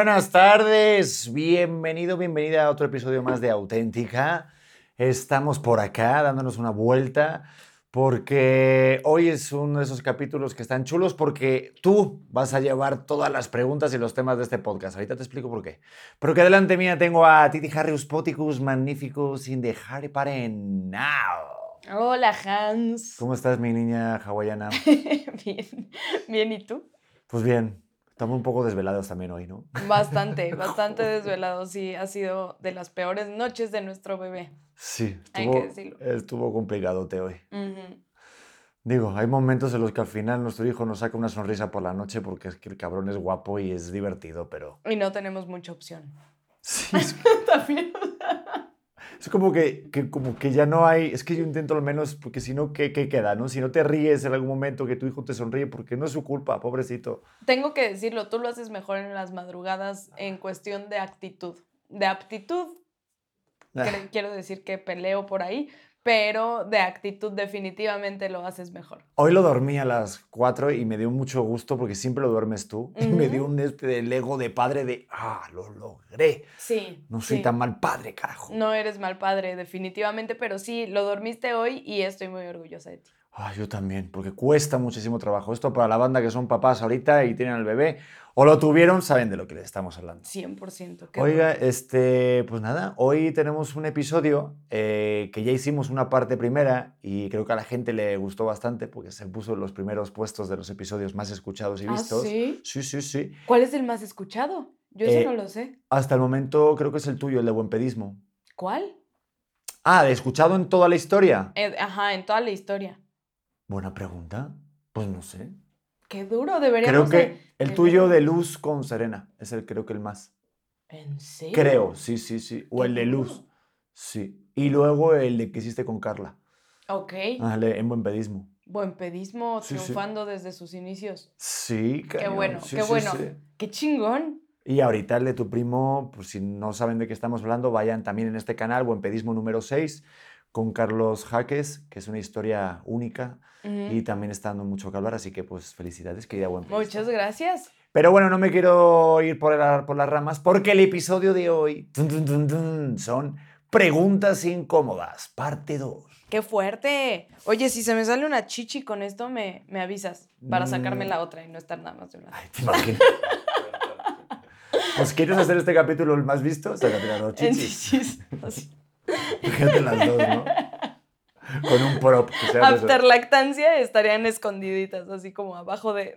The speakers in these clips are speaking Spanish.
buenas tardes. Bienvenido, bienvenida a otro episodio más de Auténtica. Estamos por acá dándonos una vuelta porque hoy es uno de esos capítulos que están chulos porque tú vas a llevar todas las preguntas y los temas de este podcast. Ahorita te explico por qué. Pero que delante mía tengo a Titi Harrius Poticus Magnificus in the Harry Paren now. Hola Hans. ¿Cómo estás, mi niña hawaiana? bien, bien, ¿y tú? Pues bien, estamos un poco desvelados también hoy, ¿no? Bastante, bastante desvelados. Sí, ha sido de las peores noches de nuestro bebé. Sí, Hay estuvo, que decirlo. estuvo complicadote hoy. Digo, hay momentos en los que al final nuestro hijo nos saca una sonrisa por la noche porque es que el cabrón es guapo y es divertido, pero... Y no tenemos mucha opción. Sí, es, También. Es como, que, que- como que ya no hay... Es que yo intento al menos, porque si no, ¿qué, qué queda? no? Si no te ríes en algún momento que tu hijo te sonríe, porque no es su culpa, pobrecito. Tengo que decirlo, tú lo haces mejor en las madrugadas en cuestión de actitud. De aptitud, Ah. quiero decir que peleo por ahí, pero de actitud definitivamente lo haces mejor. Hoy lo dormí a las 4 y me dio mucho gusto porque siempre lo duermes tú. Y me dio un del ego de padre de, ah, lo logré. Sí. No soy sí. tan mal padre, carajo. No eres mal padre, definitivamente, pero sí, lo dormiste hoy y estoy muy orgullosa de ti. Ah, yo también, porque cuesta muchísimo trabajo. Esto para la banda que son papás ahorita y tienen al bebé, o lo tuvieron, saben de lo que les estamos hablando. 100%. qué Oiga, bueno. este, pues nada, hoy tenemos un episodio eh, que ya hicimos una parte primera y creo que a la gente le gustó bastante porque se puso en los primeros puestos de los episodios más escuchados y ¿Ah, vistos. sí? Sí, sí, sí. ¿Cuál es el más escuchado? Yo ese Eh, no lo sé. Hasta el momento creo que es el tuyo, el de buen pedismo. ¿Cuál? Ah, ¿de escuchado en toda la historia? Eh, ajá, en toda la historia. Buena pregunta. Pues no sé. Qué duro, Creo deberíamos que de- el tuyo de Luz con Serena es el creo que el más. ¿En serio? Creo, sí, sí, sí. O Qué el de Luz. Sí. Y luego el de que hiciste con Carla. Ok. Ándale, en buen pedismo. Buen pedismo Sí, sí. triunfando desde sus inicios. Sí, Qué cañón, bueno, sí, qué sí, bueno. sí. Qué chingón. Y ahorita el de tu primo, pues si no saben de qué estamos hablando, vayan también en este canal, Buen Pedismo número 6, con Carlos Jaques, que es una historia única Ujú. y también está dando mucho que hablar, así que pues felicidades, querida Buen. Muchas gracias. Pero bueno, no me quiero ir por, la- por las ramas porque el episodio de hoy tun, tun, tun, tun, son preguntas incómodas, parte 2. Qué fuerte. Oye, si se me sale una chichi con esto, me, me avisas para sacarme Mm. la otra y no estar nada más de un lado. Ay, te imaginas. pues ¿quieres hacer este capítulo el más visto? Sácate las dos En chichis. Fíjate las dos, ¿no? Con un prop. Que sea. After lactancia estarían escondiditas, así como abajo de.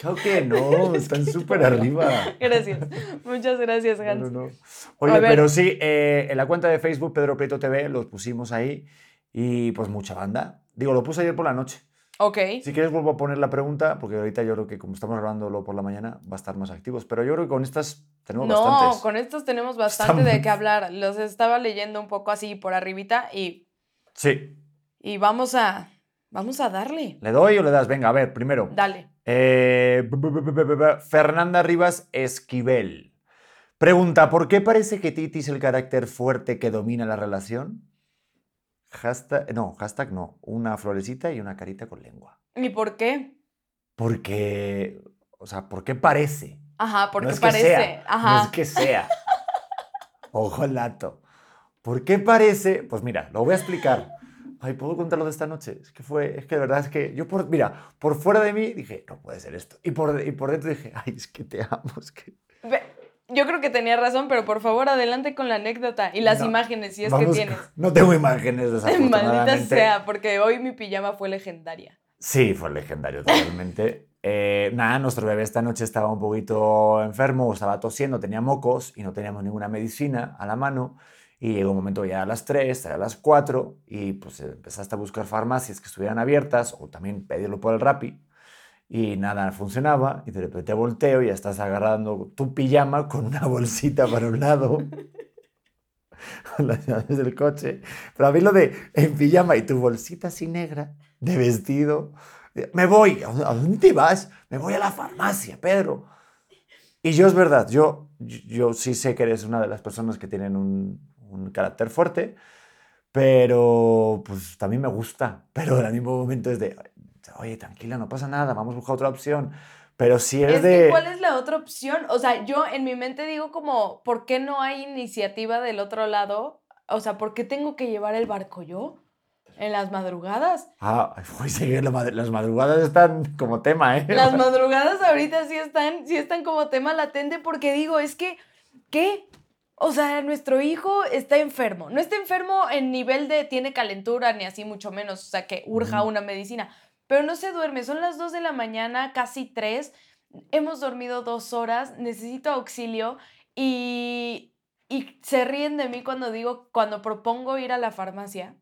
Creo que no, están súper arriba. gracias. Muchas gracias, Hans. no, no. Oye, pero sí, eh, en la cuenta de Facebook, Pedro Prieto TV, los pusimos ahí y pues mucha banda. Digo, lo puse ayer por la noche. Ok. Si quieres vuelvo a poner la pregunta, porque ahorita yo creo que como estamos grabándolo por la mañana, va a estar más activos. Pero yo creo que con estas tenemos No, bastantes. con estos tenemos bastante Están- de qué hablar. Los estaba leyendo un poco así por arribita y, Sí. y vamos a. Vamos a darle. ¿Le doy o le das? Venga, a ver, primero. Dale. Eh, Fernanda Rivas Esquivel. Pregunta, ¿por qué parece que Titi es el carácter fuerte que domina la relación? Hashtag, no, hashtag no. Una florecita y una carita con lengua. ¿Y por qué? Porque, o sea, ¿por qué parece? Ajá, porque no es parece. sea, Ajá. no es que sea. Ojo al dato. ¿Por qué parece? Pues mira, lo voy a explicar. Ay, ¿puedo contarlo de esta noche? Es que fue, es que de verdad es que yo por, mira, por fuera de mí dije, no puede ser esto. Y por, y por dentro dije, ay, es que te amo, es que... Ve, Yo creo que tenía razón, pero por favor, adelante con la anécdota y las No, imágenes, si es que tienes. No tengo imágenes Maldita desafortunadamente. sea, porque hoy mi pijama fue legendaria. Sí, fue legendario totalmente. Eh, nada, nuestro bebé esta noche estaba un poquito enfermo, estaba tosiendo, tenía mocos y no teníamos ninguna medicina a la mano. Y llegó un momento ya a las 3, a las 4 y pues empezaste a buscar farmacias que estuvieran abiertas o también pedirlo por el Rappi. Y nada, funcionaba y de repente volteo y ya estás agarrando tu pijama con una bolsita para un lado. las llaves del coche. Pero a mí lo de en pijama y tu bolsita así negra de vestido. Me voy. ¿A dónde vas? Me voy a la farmacia, Pedro. Y yo es verdad, yo, yo sí sé que eres una de las personas que tienen un, carácter fuerte, pero pues también me gusta. Pero al mismo momento es de, oye, tranquila, no pasa nada, vamos a buscar otra opción. Pero si es, Es de... que, ¿cuál es la otra opción? O sea, yo en mi mente digo como, ¿por qué no hay iniciativa del otro lado? O sea, ¿por qué tengo que llevar el barco yo? En las madrugadas. Ah, uy, sí, las madrugadas están como tema, ¿eh? Las madrugadas ahorita sí están, sí están como tema latente porque digo, es que, ¿qué? O sea, nuestro hijo está enfermo. No está enfermo en nivel de tiene calentura ni así mucho menos, o sea, que urja una medicina. Pero no se duerme, son las 2 de la mañana, casi 3. Hemos dormido dos horas, necesito auxilio y, y se ríen de mí cuando digo, cuando propongo ir a la farmacia.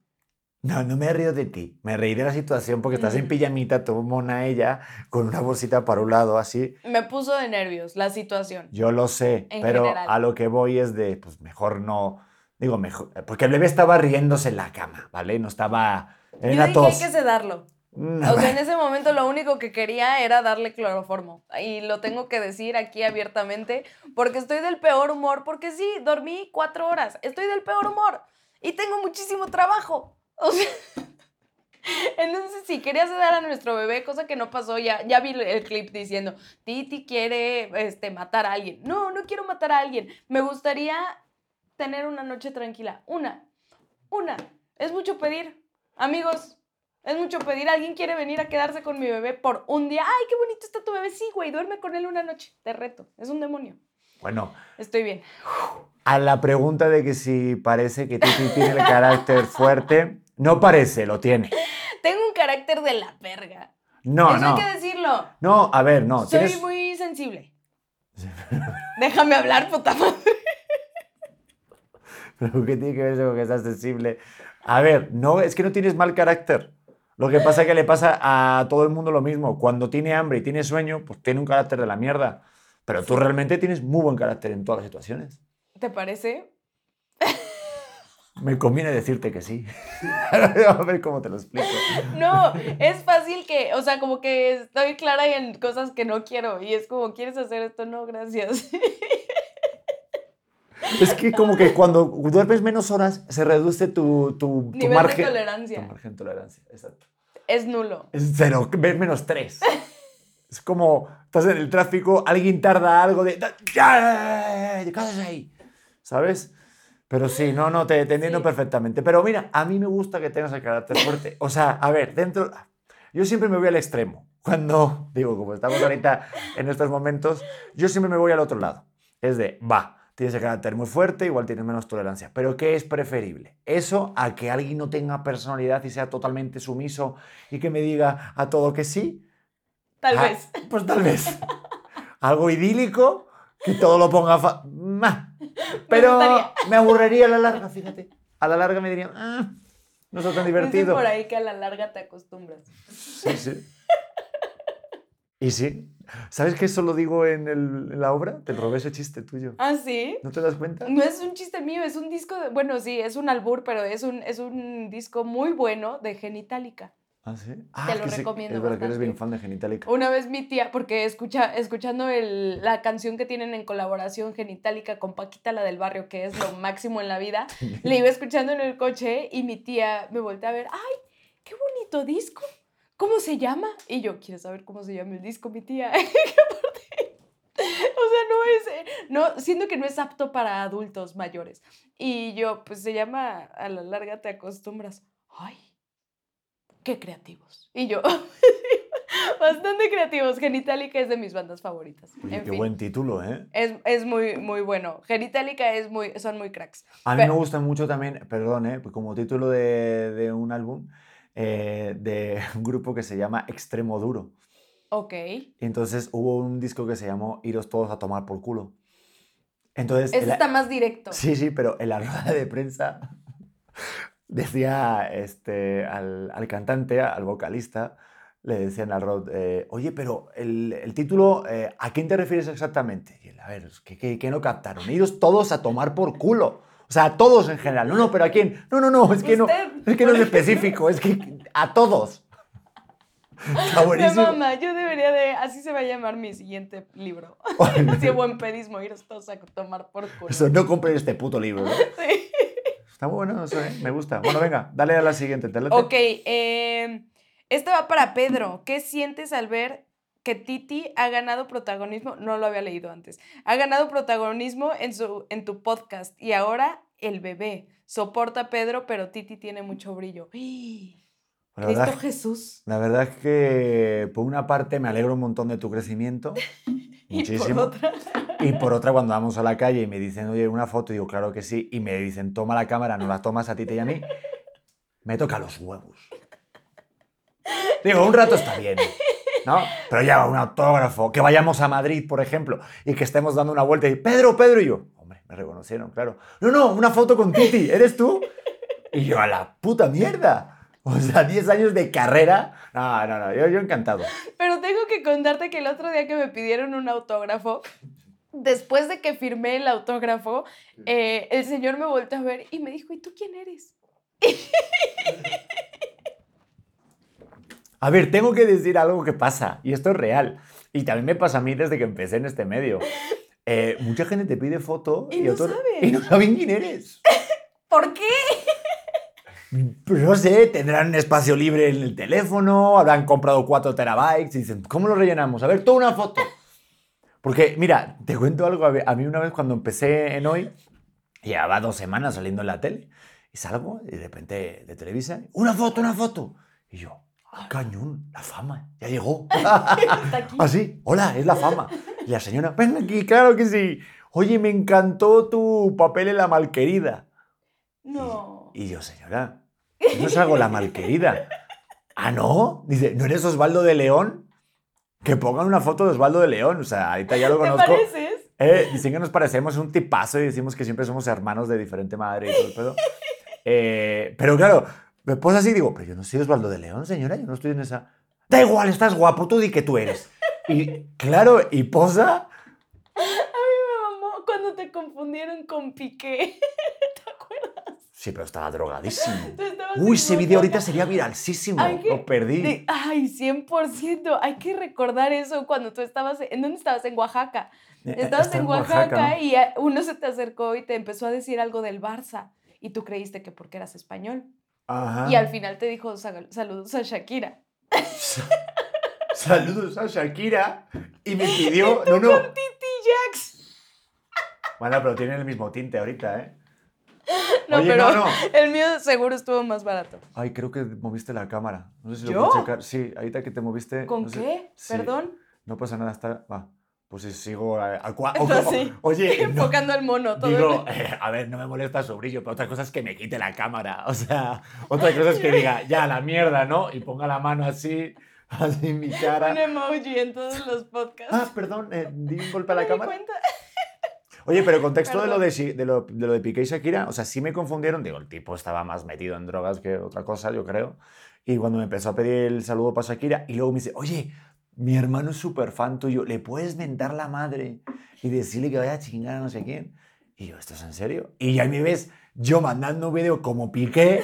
No, no me río de ti. Me reí de la situación porque estás en Mm. pijamita, todo mona ella, con una bolsita para un lado, así. Me puso de nervios la situación. Yo lo sé, En pero general. a lo que voy es de, pues mejor no. Digo, mejor. Porque el bebé estaba riéndose en la cama, ¿vale? No estaba. Yo En la dije, hay tos. que sedarlo. No, O sea, en ese momento lo único que quería era darle cloroformo. Y lo tengo que decir aquí abiertamente, porque estoy del peor humor, porque sí, dormí cuatro horas, estoy del peor humor y tengo muchísimo trabajo. O sea, entonces si quería sedar a nuestro bebé, cosa que no pasó, ya, ya vi el clip diciendo, Titi quiere este, matar a alguien. No, no quiero matar a alguien. Me gustaría tener una noche tranquila. Una, una. Es mucho pedir. Amigos, es mucho pedir. ¿Alguien quiere venir a quedarse con mi bebé por un día? ¡Ay, qué bonito está tu bebé! Sí, güey, duerme con él una noche. Te reto. Es un demonio. Bueno, Estoy bien. a la pregunta de que si parece que Titi tiene el carácter fuerte, no parece, lo tiene. Tengo un carácter de la verga. No, Eso no. hay que decirlo. No, a ver, no. Soy tienes- muy sensible. Déjame hablar, puta madre. ¿Pero qué tiene que ver eso con que estás sensible? A ver, no, es que no tienes mal carácter. Lo que pasa es que le pasa a todo el mundo lo mismo. Cuando tiene hambre y tiene sueño, pues tiene un carácter de la mierda. Pero tú realmente tienes muy buen carácter en todas las situaciones. ¿Te parece? Me conviene decirte que sí. A ver cómo te lo explico. No, es fácil que, o sea, como que estoy clara en cosas que no quiero y es como, ¿quieres hacer esto? No, gracias. Es que como que cuando duermes menos horas se reduce tu, tu, tu Nivel de margen. tolerancia. Tu margen de tolerancia, exacto. Es nulo. Es cero, ves menos tres. Es como, estás en el tráfico, alguien tarda algo de... ¡Ya! ¿Qué haces ahí? ¿Sabes? Pero sí, no, no, te, te entiendo Sí. perfectamente. Pero mira, a mí me gusta que tengas el carácter fuerte. O sea, a ver, dentro... Yo siempre me voy al extremo. Cuando, digo, como estamos ahorita en estos momentos, yo siempre me voy al otro lado. Es de, va, tienes el carácter muy fuerte, igual tienes menos tolerancia. Pero ¿qué es preferible? Eso a que alguien no tenga personalidad y sea totalmente sumiso y que me diga a todo que sí. Tal Ah, vez. Pues tal vez. Algo idílico, que todo lo ponga... fa-. Pero gustaría. me aburriría a la larga, fíjate. A la larga me diría, "Ah, no es tan Dicen divertido. por ahí que a la larga te acostumbras. Sí, sí. Y sí. ¿Sabes que eso lo digo en, el- en la obra? Te robé ese chiste tuyo. ¿Ah, sí? ¿No te das cuenta? No es un chiste mío, es un disco de, bueno, sí, es un albur, pero es un, es un disco muy bueno de Genitalica. ¿Ah, sí? Ah, Te lo que sí, recomiendo Es verdad que eres bien fan de Genitalica. Una vez mi tía, porque escucha, escuchando el- la canción que tienen en colaboración Genitalica con Paquita, la del barrio, que es lo máximo en la vida, le iba escuchando en el coche y mi tía me voltea a ver, ¡ay, qué bonito disco! ¿Cómo se llama? Y yo, ¿quieres saber cómo se llama el disco, mi tía? O sea, no es, eh, no, siento que no es apto para adultos mayores. Y yo, pues se llama, a la larga te acostumbras. ¡Ay! ¡Qué creativos! Y yo, bastante creativos. Genitalica es de mis bandas favoritas. Oye, en qué fin. buen título, ¿eh? Es, es muy, muy bueno. Genitalica es muy, son muy cracks. A mí Pe- me gusta mucho también, perdón, ¿eh? como título de, de un álbum, eh, de un grupo que se llama Extremo Duro. Ok. Y entonces hubo un disco que se llamó Iros todos a tomar por culo. Entonces, Ese el- está más directo. sí, sí, pero en la rueda de prensa decía este, al, al cantante, al vocalista, le decían al Rod, eh, oye, pero el, el título, eh, ¿a quién te refieres exactamente? Y él, a ver, ¿qué, qué, qué no captaron? Iros todos a tomar por culo. O sea, a todos en general. No, no, pero ¿a quién? No, no, no, es que no, es, que no es específico, es que a todos. Está buenísimo. mamá, yo debería de. Así se va a llamar mi siguiente libro. Así buen pedismo, ir todos a tomar por culo. Eso, no compren este puto libro. ¿no? Sí. Está bueno, eso, ¿eh? me gusta. Bueno, venga, dale a la siguiente. ¿te? Ok, eh, este va para Pedro. ¿Qué sientes al ver que Titi ha ganado protagonismo, no lo había leído antes, ha ganado protagonismo en, su, en tu podcast y ahora el bebé. Soporta a Pedro, pero Titi tiene mucho brillo. La Cristo verdad, Jesús. la verdad es que por una parte me alegro un montón de tu crecimiento. Y por Muchísimo. otra. Y por otra, cuando vamos a la calle y me dicen, oye, una foto, digo, claro que sí, y me dicen, toma la cámara, no la tomas a ti y a mí, me toca los huevos. Digo, un rato está bien, ¿no? Pero ya un autógrafo, que vayamos a Madrid, por ejemplo, y que estemos dando una vuelta y, Pedro, Pedro, y yo, hombre, me reconocieron, claro. No, no, una foto con Titi, ¿eres tú? Y yo, a la puta mierda. O sea, 10 años de carrera. No, no, no, yo, yo encantado. Pero tengo que contarte que el otro día que me pidieron un autógrafo, después de que firmé el autógrafo, eh, el señor me volvió a ver y me dijo, ¿y tú quién eres? A ver, tengo que decir algo que pasa, y esto es real. Y también me pasa a mí desde que empecé en este medio. Eh, mucha gente te pide foto Y no otros- saben. y no saben quién eres. ¿Por qué? Pues no sé, tendrán espacio libre en el teléfono, habrán comprado 4 terabytes y dicen, ¿cómo lo rellenamos? A ver, toda una foto. Porque, mira, te cuento algo. A mí una vez cuando empecé en hoy, llevaba dos semanas saliendo en la tele, y salgo y de repente de Televisa, una foto, una foto. Y yo, "Ah, cañón, la fama, ya llegó. Así, hola, es la fama. Y la señora, ven aquí, claro que sí. Oye, me encantó tu papel en La Malquerida. No. Y yo, señora, yo no salgo La Malquerida. ¿Ah, no? Dice, ¿no eres Osvaldo de León? Que pongan una foto de Osvaldo de León. O sea, ahorita ya lo ¿Te conozco. pareces? Eh, dicen que nos parecemos un tipazo y decimos que siempre somos hermanos de diferente madre y todo el pedo. Eh, pero claro, me pones así y digo, pero yo no soy Osvaldo de León, señora, yo no estoy en esa... Da igual, estás guapo, tú di que tú eres. Y claro, y posa... A mí me mamó cuando te confundieron con Piqué. ¿Te acuerdas? Sí, pero estaba drogadísimo. Uy, en ese video ahorita Oaxaca. sería viralísimo. Que- Lo perdí. De- ay, 100%. Hay que recordar eso cuando tú estabas. ¿En dónde estabas? En Oaxaca. Eh, Estabas está en Oaxaca, ¿no? y uno se te acercó y te empezó a decir algo del Barça. Y tú creíste que porque eras español. Ajá. Y al final te dijo "Sal- saludos a Shakira. Saludos a Shakira. Y me pidió... No, no. Titi Jax. Bueno, pero tienen el mismo tinte ahorita, ¿eh? No, Oye, pero no, no. el mío seguro estuvo más barato. Ay, creo que moviste la cámara. No sé si lo ¿Yo? puedo checar. Sí, ahorita que te moviste. ¿Con no sé- qué? sí, Perdón. No pasa nada, está. Va. Pues si sigo a- cua- No. Oye, no, Enfocando al mono. Todo digo, el- eh, a ver, no me molesta su brillo, pero otra cosa es que me quite la cámara. O sea, otra cosa es que diga, ya, la mierda, ¿no? Y ponga la mano así, así en mi cara. un emoji en todos los podcasts. Ah, perdón, eh, di un golpe a ¿Me la di cámara. cuenta? Oye, pero contexto de lo de, de, lo, de lo de Piqué y Shakira, o sea, sí me confundieron. Digo, el tipo estaba más metido en drogas que otra cosa, yo creo. Y cuando me empezó a pedir el saludo para Shakira, y luego me dice, oye, mi hermano es súper fan tuyo, ¿le puedes mentar la madre y decirle que vaya a chingar a no sé quién? Y yo, ¿esto es en serio? Y ya me ves yo mandando un video como Piqué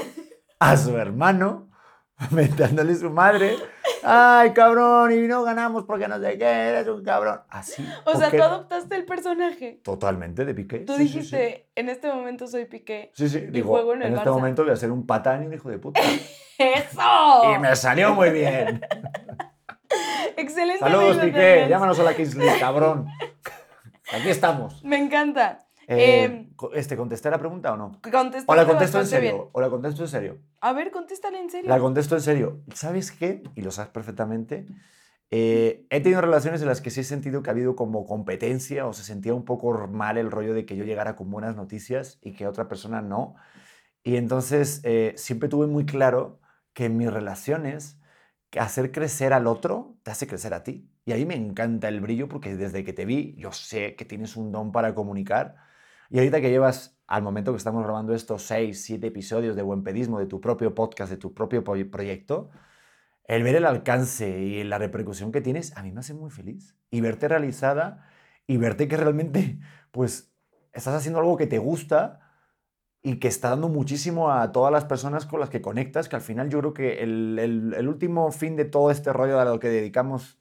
a su hermano, mentándole su madre. Ay, cabrón, y no ganamos porque no sé qué, eres un cabrón. Así. O sea, tú adoptaste el personaje. Totalmente de Piqué. Tú sí, sí, sí. dijiste, en este momento soy Piqué. Sí, sí, digo, juego en en, el este Barça. momento voy a ser un patán y un hijo de puta. ¡Eso! y me salió muy bien. Excelente. Saludos, Piqué. Llámanos a la Kings League, cabrón. Aquí estamos. Me encanta. Eh, co- este, ¿Contesté la pregunta o no? ¿O la contesto en serio? bien. ¿O la contesto en serio? A ver, contéstale en serio. La contesto en serio. ¿Sabes qué? Y lo sabes perfectamente. Eh, he tenido relaciones en las que sí he sentido que ha habido como competencia o se sentía un poco mal el rollo de que yo llegara con buenas noticias y que otra persona no. Y entonces eh, siempre tuve muy claro que en mis relaciones hacer crecer al otro te hace crecer a ti. Y ahí me encanta el brillo porque desde que te vi yo sé que tienes un don para comunicar. Y ahorita que llevas, al momento que estamos grabando estos seis, siete episodios de Buen Pedismo, de tu propio podcast, de tu propio proyecto, el ver el alcance y la repercusión que tienes, a mí me hace muy feliz. Y verte realizada y verte que realmente, pues, estás haciendo algo que te gusta y que está dando muchísimo a todas las personas con las que conectas, que al final yo creo que el, el- el último fin de todo este rollo a lo que dedicamos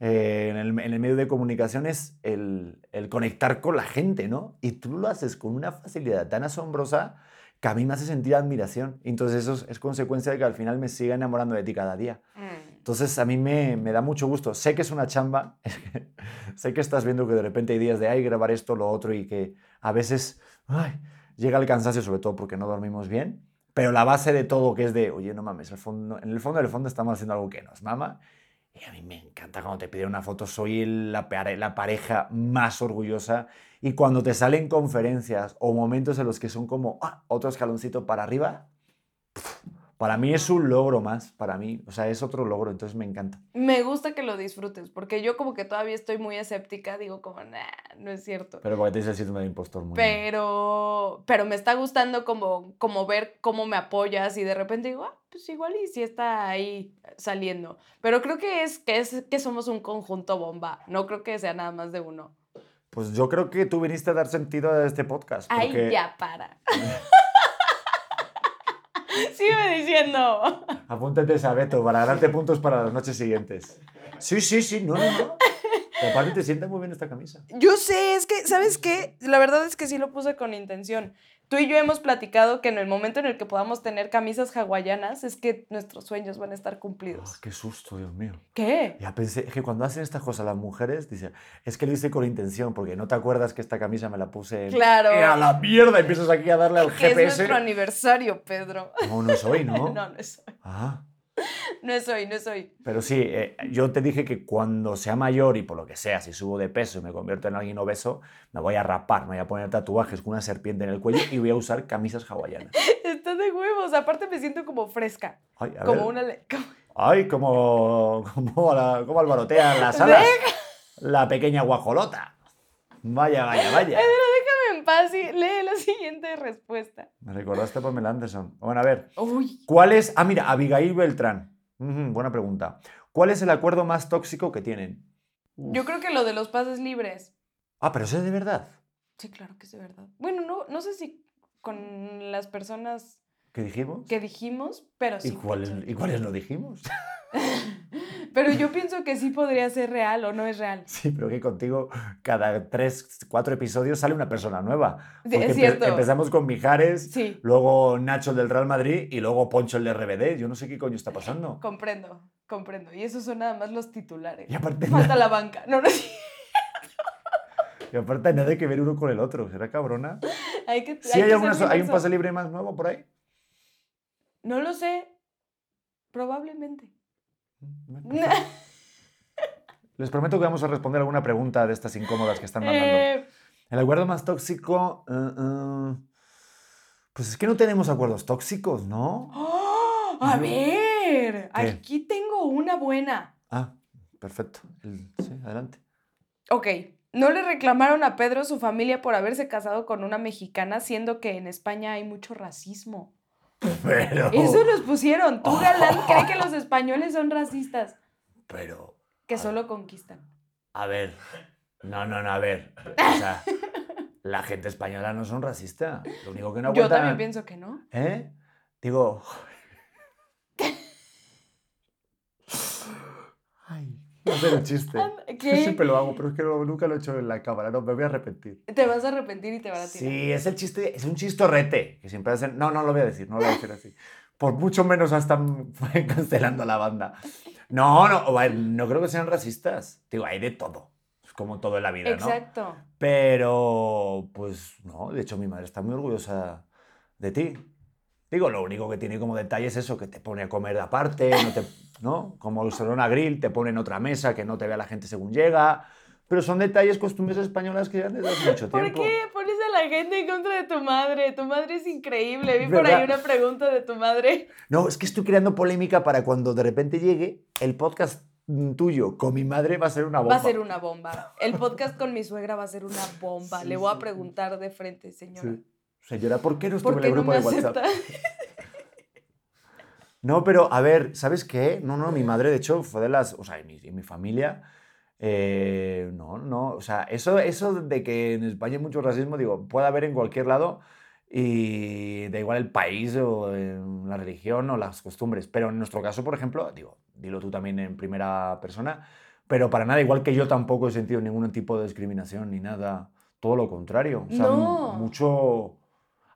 eh, en, el, en el medio de comunicación es el, el conectar con la gente, ¿no? Y tú lo haces con una facilidad tan asombrosa que a mí me hace sentir admiración. Entonces eso es, es consecuencia de que al final me siga enamorando de ti cada día. Mm. Entonces a mí me, me da mucho gusto. Sé que es una chamba, sé que estás viendo que de repente hay días de, ay, grabar esto, lo otro, y que a veces ay, llega el cansancio, sobre todo porque no dormimos bien. Pero la base de todo que es de, oye, no mames, al fondo, en el fondo del fondo estamos haciendo algo que nos mama. Y a mí me encanta cuando te piden una foto, soy el- la, la pareja más orgullosa. Y cuando te salen conferencias o momentos en los que son como, ah, otro escaloncito para arriba, para mí es un logro más, para mí, o sea, es otro logro, entonces me encanta. Me gusta que lo disfrutes, porque yo como que todavía estoy muy escéptica, digo como, nah, no es cierto. Pero porque tienes el síndrome de impostor muy Pero, pero me está gustando como, como ver cómo me apoyas y de repente digo, ah, pues igual y sí está ahí saliendo. Pero creo que es, que es que somos un conjunto bomba, no creo que sea nada más de uno. Pues yo creo que tú viniste a dar sentido a este podcast. Ay, porque ya para. Sigue diciendo. Apúntate esa Beto para ganarte puntos para las noches siguientes. Sí, sí, sí, no, no, no. Y aparte te sienta muy bien esta camisa. Yo sé, es que, ¿sabes qué? La verdad es que sí lo puse con intención. Tú y yo hemos platicado que en el momento en el que podamos tener camisas hawaianas es que nuestros sueños van a estar Oh, cumplidos. qué susto, Dios mío. ¿Qué? Ya pensé, es que cuando hacen estas cosas las mujeres, dice, es que lo hice con intención, porque no te acuerdas que esta camisa me la puse en... Claro. ¡Eh, a la mierda! Empiezas aquí a darle al Que es GPS. nuestro aniversario, Pedro. No, no es hoy, ¿no? No, no es hoy. Ah, No es hoy, no es hoy. pero sí, eh, yo te dije que cuando sea mayor y por lo que sea, si subo de peso y me convierto en alguien obeso, me voy a rapar, me voy a poner tatuajes con una serpiente en el cuello y voy a usar camisas hawaianas. Está de huevos. Aparte me siento como fresca. Ay, a Como ver. una... como- Ay, como, como, la- como alborotean las alas. La pequeña guajolota. Vaya, vaya, vaya. Déjame en paz y lee la siguiente respuesta. Me recordaste a Pamela Anderson. Bueno, a ver. Uy. ¿Cuál es? Ah, mira, Abigail Beltrán. Ujú, buena pregunta. ¿Cuál es el acuerdo más tóxico que tienen? Uf. Yo creo que lo de los pases libres. Ah, pero eso es de verdad. Sí, claro que es de verdad. Bueno, no, no sé si con las personas ¿Qué dijimos? que dijimos, pero sí. ¿Y, cuáles, pienso- ¿Y cuáles no dijimos? Pero yo pienso que sí podría ser real o no es real. Sí, pero que contigo cada tres, cuatro episodios sale una persona nueva. Porque es empe- cierto. empezamos con Mijares, Sí, luego Nacho el del Real Madrid y luego Poncho el de RBD. Yo no sé qué coño está pasando. comprendo, comprendo. Y esos son nada más los titulares. Y aparte, Falta la banca. No, no, y aparte nada que ver uno con el otro. ¿Será cabrona? Hay que, ¿Sí hay, que un pase libre más nuevo por ahí? No lo sé. Probablemente. Les prometo que vamos a responder alguna pregunta de estas incómodas que están mandando. Eh, El acuerdo más tóxico. eh, eh, pues es que no tenemos acuerdos tóxicos, ¿no? ¡oh! a ver, ¿Qué? aquí tengo una buena. Ah, perfecto. El- sí, adelante. Ok, no le reclamaron a Pedro su familia por haberse casado con una mexicana, siendo que en España hay mucho racismo. Pero. Eso nos pusieron. Tú, Galán, cree que los españoles son racistas, Pero. que solo conquistan. A ver. No, no, no, a ver. O sea, la gente española no son racista. Lo único que no Yo también pienso que no. ¿Eh? Digo. Ay, voy a hacer un chiste. Anda, Yo ¿Qué? siempre lo hago, pero es que no- nunca lo he hecho en la cámara. No, me voy a arrepentir. Te vas a arrepentir y te van a tirar. Sí, es el chiste, es un chistorrete que siempre hacen. No, no lo voy a decir, no lo voy a decir así. Por mucho menos están cancelando la banda. No, no, no creo que sean racistas. Digo, hay de todo. Es como todo en la vida, ¿no? Exacto. Pero, pues no, de hecho mi madre está muy orgullosa de ti. Digo, lo único que tiene como detalle es eso, que te pone a comer aparte, no te, ¿no? Como el Solona Grill, te pone en otra mesa que no te vea la gente según llega. Pero son detalles, costumbres españolas que ya desde hace mucho ¿Por tiempo. qué pones a la gente en contra de tu madre? Tu madre es increíble. Vi por ahí una pregunta de tu madre. No, es que estoy creando polémica para cuando de repente llegue el podcast tuyo con mi madre va a ser una bomba. Va a ser una bomba. El podcast con mi suegra va a ser una bomba. Sí, Le voy a sí, preguntar de frente, señora. Sí. Señora, ¿por qué no estuve ¿Por en el no grupo me de WhatsApp? No, pero a ver, ¿sabes qué? No, no, mi madre, de hecho, fue de las. O sea, en mi, en mi familia. eh, no, no. O sea, eso, eso de que en España hay mucho racismo, digo, puede haber en cualquier lado y da igual el país o eh, la religión o las costumbres. Pero en nuestro caso, por ejemplo, digo, dilo tú también en primera persona, pero para nada, igual que yo tampoco he sentido ningún tipo de discriminación ni nada. Todo lo contrario. O sea, No. mucho.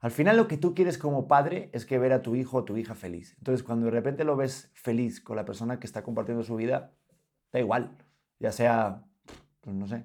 Al final lo que tú quieres como padre es que ver a tu hijo o tu hija feliz. Entonces cuando de repente lo ves feliz con la persona que está compartiendo su vida, da igual. Ya sea, pues no sé.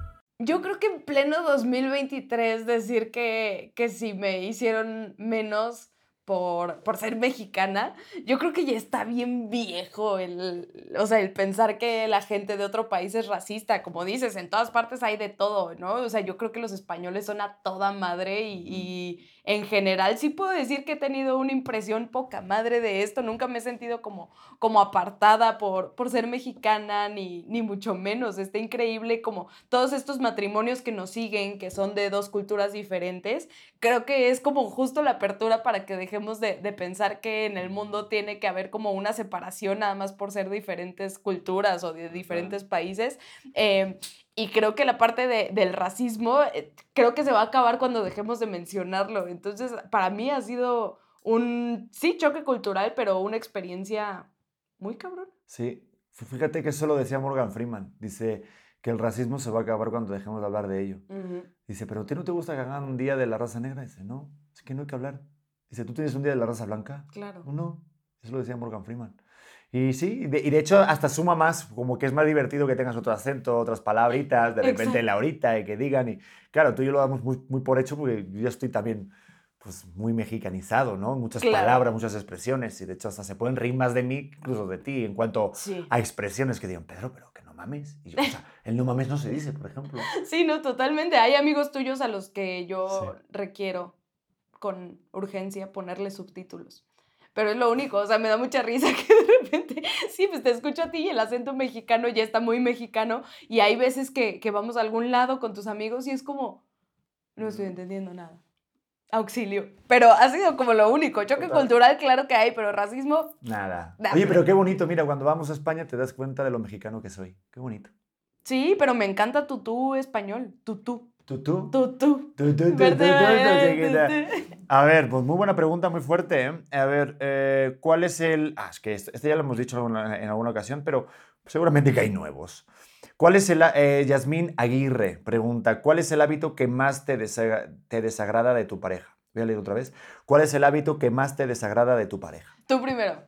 Yo creo que en pleno 2023 decir que, que si me hicieron menos por, por ser mexicana, yo creo que ya está bien viejo el, o sea, el pensar que la gente de otro país es racista. Como dices, en todas partes hay de todo, ¿no? O sea, yo creo que los españoles son a toda madre y, y en general sí puedo decir que he tenido una impresión poca madre de esto. Nunca me he sentido como, como apartada por, por ser mexicana, ni, ni mucho menos. Está increíble como todos estos matrimonios que nos siguen, que son de dos culturas diferentes. Creo que es como justo la apertura para que dejemos de, de pensar que en el mundo tiene que haber como una separación nada más por ser diferentes culturas o de diferentes países. Eh, y creo que la parte de, del racismo, eh, creo que se va a acabar cuando dejemos de mencionarlo. Entonces, para mí ha sido un, sí, choque cultural, pero una experiencia muy cabrón. Sí, fíjate que eso lo decía Morgan Freeman. Dice que el racismo se va a acabar cuando dejemos de hablar de ello. Dice, pero ¿a ti no te gusta que hagan un día de la raza negra? Dice, no, es que no hay que hablar. Dice, ¿tú tienes un día de la raza blanca? Claro. No, no. Eso lo decía Morgan Freeman. Y sí, y de, y de hecho hasta suma más, como que es más divertido que tengas otro acento, otras palabritas, de repente Exacto. la horita y que digan. Y claro, tú y yo lo damos muy, muy por hecho porque yo estoy también pues muy mexicanizado, ¿no? Muchas Claro. palabras, muchas expresiones y de hecho hasta se pueden reír más de mí incluso de ti en cuanto Sí. a expresiones que digan, Pedro, pero que no mames. Y yo, o sea, el no mames no se dice, por ejemplo. Sí, no, totalmente. Hay amigos tuyos a los que yo Sí. requiero con urgencia ponerle subtítulos. Pero es lo único, o sea, me da mucha risa que de repente, sí, pues te escucho a ti y el acento mexicano ya está muy mexicano y hay veces que, que vamos a algún lado con tus amigos y es como, no estoy entendiendo nada. Auxilio. Pero ha sido como lo único. Choque Total. cultural, claro que hay, pero racismo, Nada. Oye, pero- pero qué bonito, mira, cuando vamos a España te das cuenta de lo mexicano que soy. Qué bonito. sí, pero me encanta tu tú español. Tu tú. ¿Tú, tú? Tu tú. Tú, tú, tú, tú, tú, ¿Verdad? tú, chiquita. A ver, pues muy buena pregunta, muy fuerte. ¿eh? A ver, eh, ¿cuál es el...? Ah, es que este, este ya lo hemos dicho en alguna, en alguna ocasión, pero seguramente que hay nuevos. ¿Cuál es el... eh, Yasmín Aguirre pregunta, ¿cuál es el hábito que más te, te desagrada de tu pareja? Voy a leer otra vez. ¿Cuál es el hábito que más te desagrada de tu pareja? Tú primero.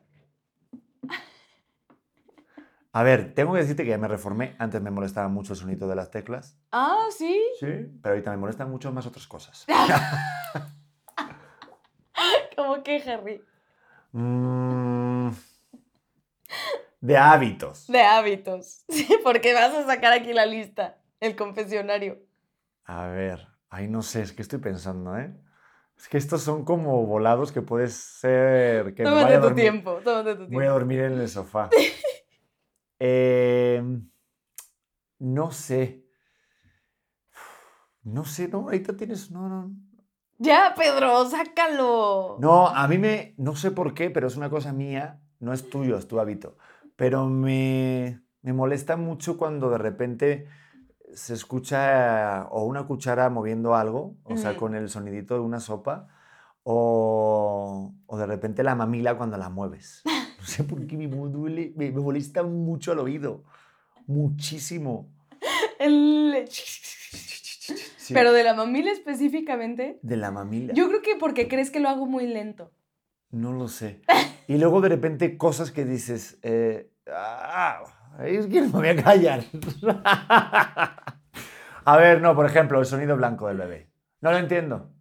A ver, tengo que decirte que ya me reformé. Antes me molestaba mucho el sonido de las teclas. Ah, sí. Sí. Pero ahorita me molestan mucho más otras cosas. ¿Cómo que, Harry? Mm, de hábitos. De hábitos. Sí, porque vas a sacar aquí la lista, el confesionario. A ver, ay, no sé, es que estoy pensando, ¿eh? Es que estos son como volados que puedes ser... Que me vaya Tómate a tu dormir- tiempo, tómate tu Voy a tiempo. dormir en el sofá. Eh, no sé. No sé, no, ahorita tienes... No, no. Ya, Pedro, sácalo. No, a mí me... No sé por qué, pero es una cosa mía. No es tuyo, es tu hábito. Pero me, me molesta mucho cuando de repente se escucha o una cuchara moviendo algo, o sea, con el sonidito de una sopa, o, o de repente la mamila cuando la mueves. No sé por qué me, duele, me, me molesta mucho al oído. Muchísimo. El- Sí, Pero de la mamila específicamente, de la mamila. yo creo que porque crees que lo hago muy lento. No lo sé. Y luego de repente cosas que dices, eh, ah, es que no me voy a callar. a ver, no, por ejemplo, el sonido blanco del bebé. No lo entiendo.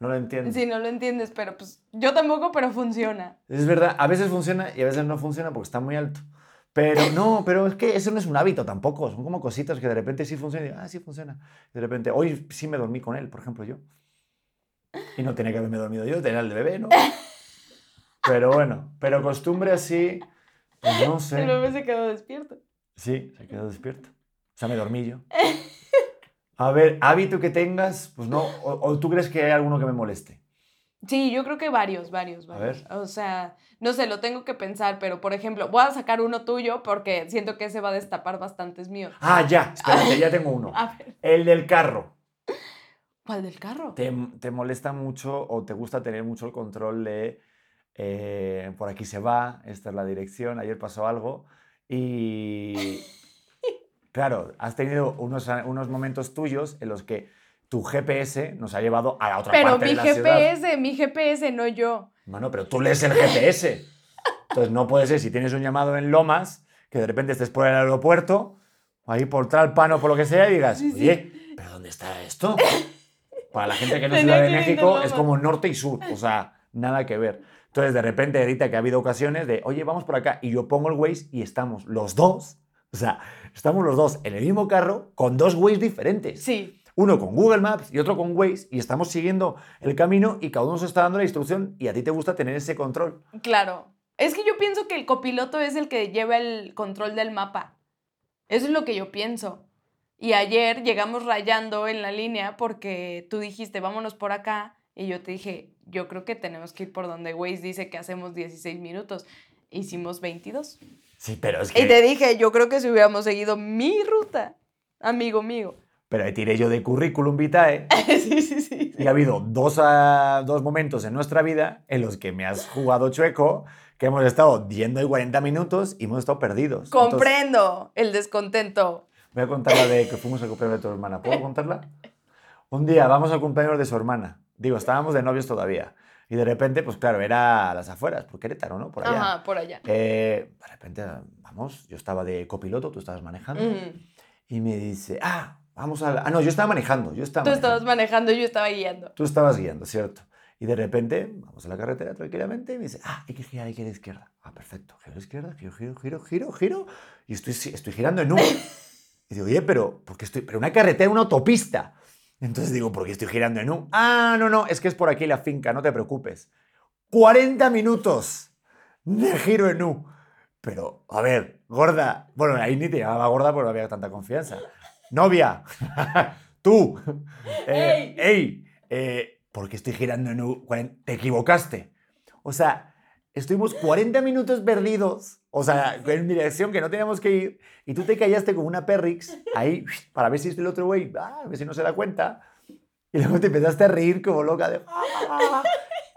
No lo entiendo. Si no lo entiendes, pero pues yo tampoco, pero funciona. Es verdad, a veces funciona y a veces no funciona porque está muy alto. Pero no, pero es que eso no es un hábito tampoco. Son como cositas que de repente sí funcionan y ah, sí funciona. De repente, hoy sí me dormí con él, por ejemplo, yo. Y no tenía que haberme dormido yo, tenía el de bebé, ¿no? Pero bueno, pero costumbre así, pues no sé. El bebé se quedó despierto. Sí, se quedó despierto. O sea, me dormí yo. A ver, hábito que tengas, pues no. O, o tú crees que hay alguno que me moleste. Sí, yo creo que varios, varios, A varios. ver. O sea, no sé, lo tengo que pensar, pero por ejemplo, voy a sacar uno tuyo porque siento que ese va a destapar bastantes míos. Ah, ya, espérate, ya tengo uno. A ver, El del carro. ¿cuál del carro? ¿Te, te molesta mucho o te gusta tener mucho el control de eh, por aquí se va, esta es la dirección, ayer pasó algo y claro, has tenido unos, unos momentos tuyos en los que tu GPS nos ha llevado a la otra Pero parte mi de la ciudad. GPS, mi GPS, no yo. Mano, pero tú lees el GPS. Entonces no puede ser si tienes un llamado en Lomas, que de repente estés por el aeropuerto, ahí por Tralpan o por lo que sea, y digas, Sí, sí. oye, ¿pero dónde está esto? Para la gente que no es Ciudad de México, es como norte y sur, o sea, nada que ver. Entonces, de repente, ahorita que ha habido ocasiones de, oye, vamos por acá, y yo pongo el Waze y estamos los dos, o sea, estamos los dos en el mismo carro con dos Waze diferentes. Sí, Uno con Google Maps y otro con Waze, y estamos siguiendo el camino y cada uno se está dando la instrucción y a ti te gusta tener ese control. claro. Es que yo pienso que el copiloto es el que lleva el control del mapa. Eso es lo que yo pienso. Y ayer llegamos rayando en la línea porque tú dijiste, vámonos por acá. Y yo te dije, yo creo que tenemos que ir por donde Waze dice que hacemos 16 minutos. Hicimos 22. Sí, pero es Y te dije, yo creo que si hubiéramos seguido mi ruta, amigo mío. Pero ahí tiré yo de currículum vitae sí, sí, sí. y ha habido dos, ah, dos momentos en nuestra vida en los que me has jugado chueco, que hemos estado yendo de 40 minutos y hemos estado perdidos. Entonces, Comprendo el descontento. voy a contar la de que fuimos al cumpleaños de tu hermana. ¿Puedo contarla? Un día vamos al cumpleaños de su hermana. Digo, estábamos de novios todavía. Y de repente, pues claro, era a las afueras, por Querétaro, ¿no? Por allá. Ajá, por allá. Eh, de repente, vamos, yo estaba de copiloto, tú estabas manejando. Ujú. Y me dice, ah, vamos a... la-". Ah, no, yo estaba manejando, yo estaba Tú manejando. estabas manejando, yo estaba guiando. Tú estabas guiando, ¿cierto? Y de repente, vamos a la carretera tranquilamente y me dice, ah, hay que girar, hay que ir a la izquierda. Ah, perfecto, giro a la izquierda, giro, giro, giro, giro, giro. Y estoy, estoy girando en U. Y digo, oye, pero, ¿por qué estoy? Pero una carretera, una autopista. Entonces digo, ¿por qué estoy girando en U? Ah, no, no, es que es por aquí la finca, no te preocupes. 40 minutos de giro en U. Pero, a ver, gorda. Bueno, ahí ni te llamaba gorda porque no había tanta confianza. Novia, tú. Eh, ¡Ey! eh, ¿Por qué estoy girando en U? Te equivocaste. O sea, estuvimos 40 minutos perdidos. O sea, en dirección que no teníamos que ir. Y tú te callaste como una perrix ahí para ver si es el otro güey. Ah, a ver si no se da cuenta. Y luego te empezaste a reír como loca de. "Ah".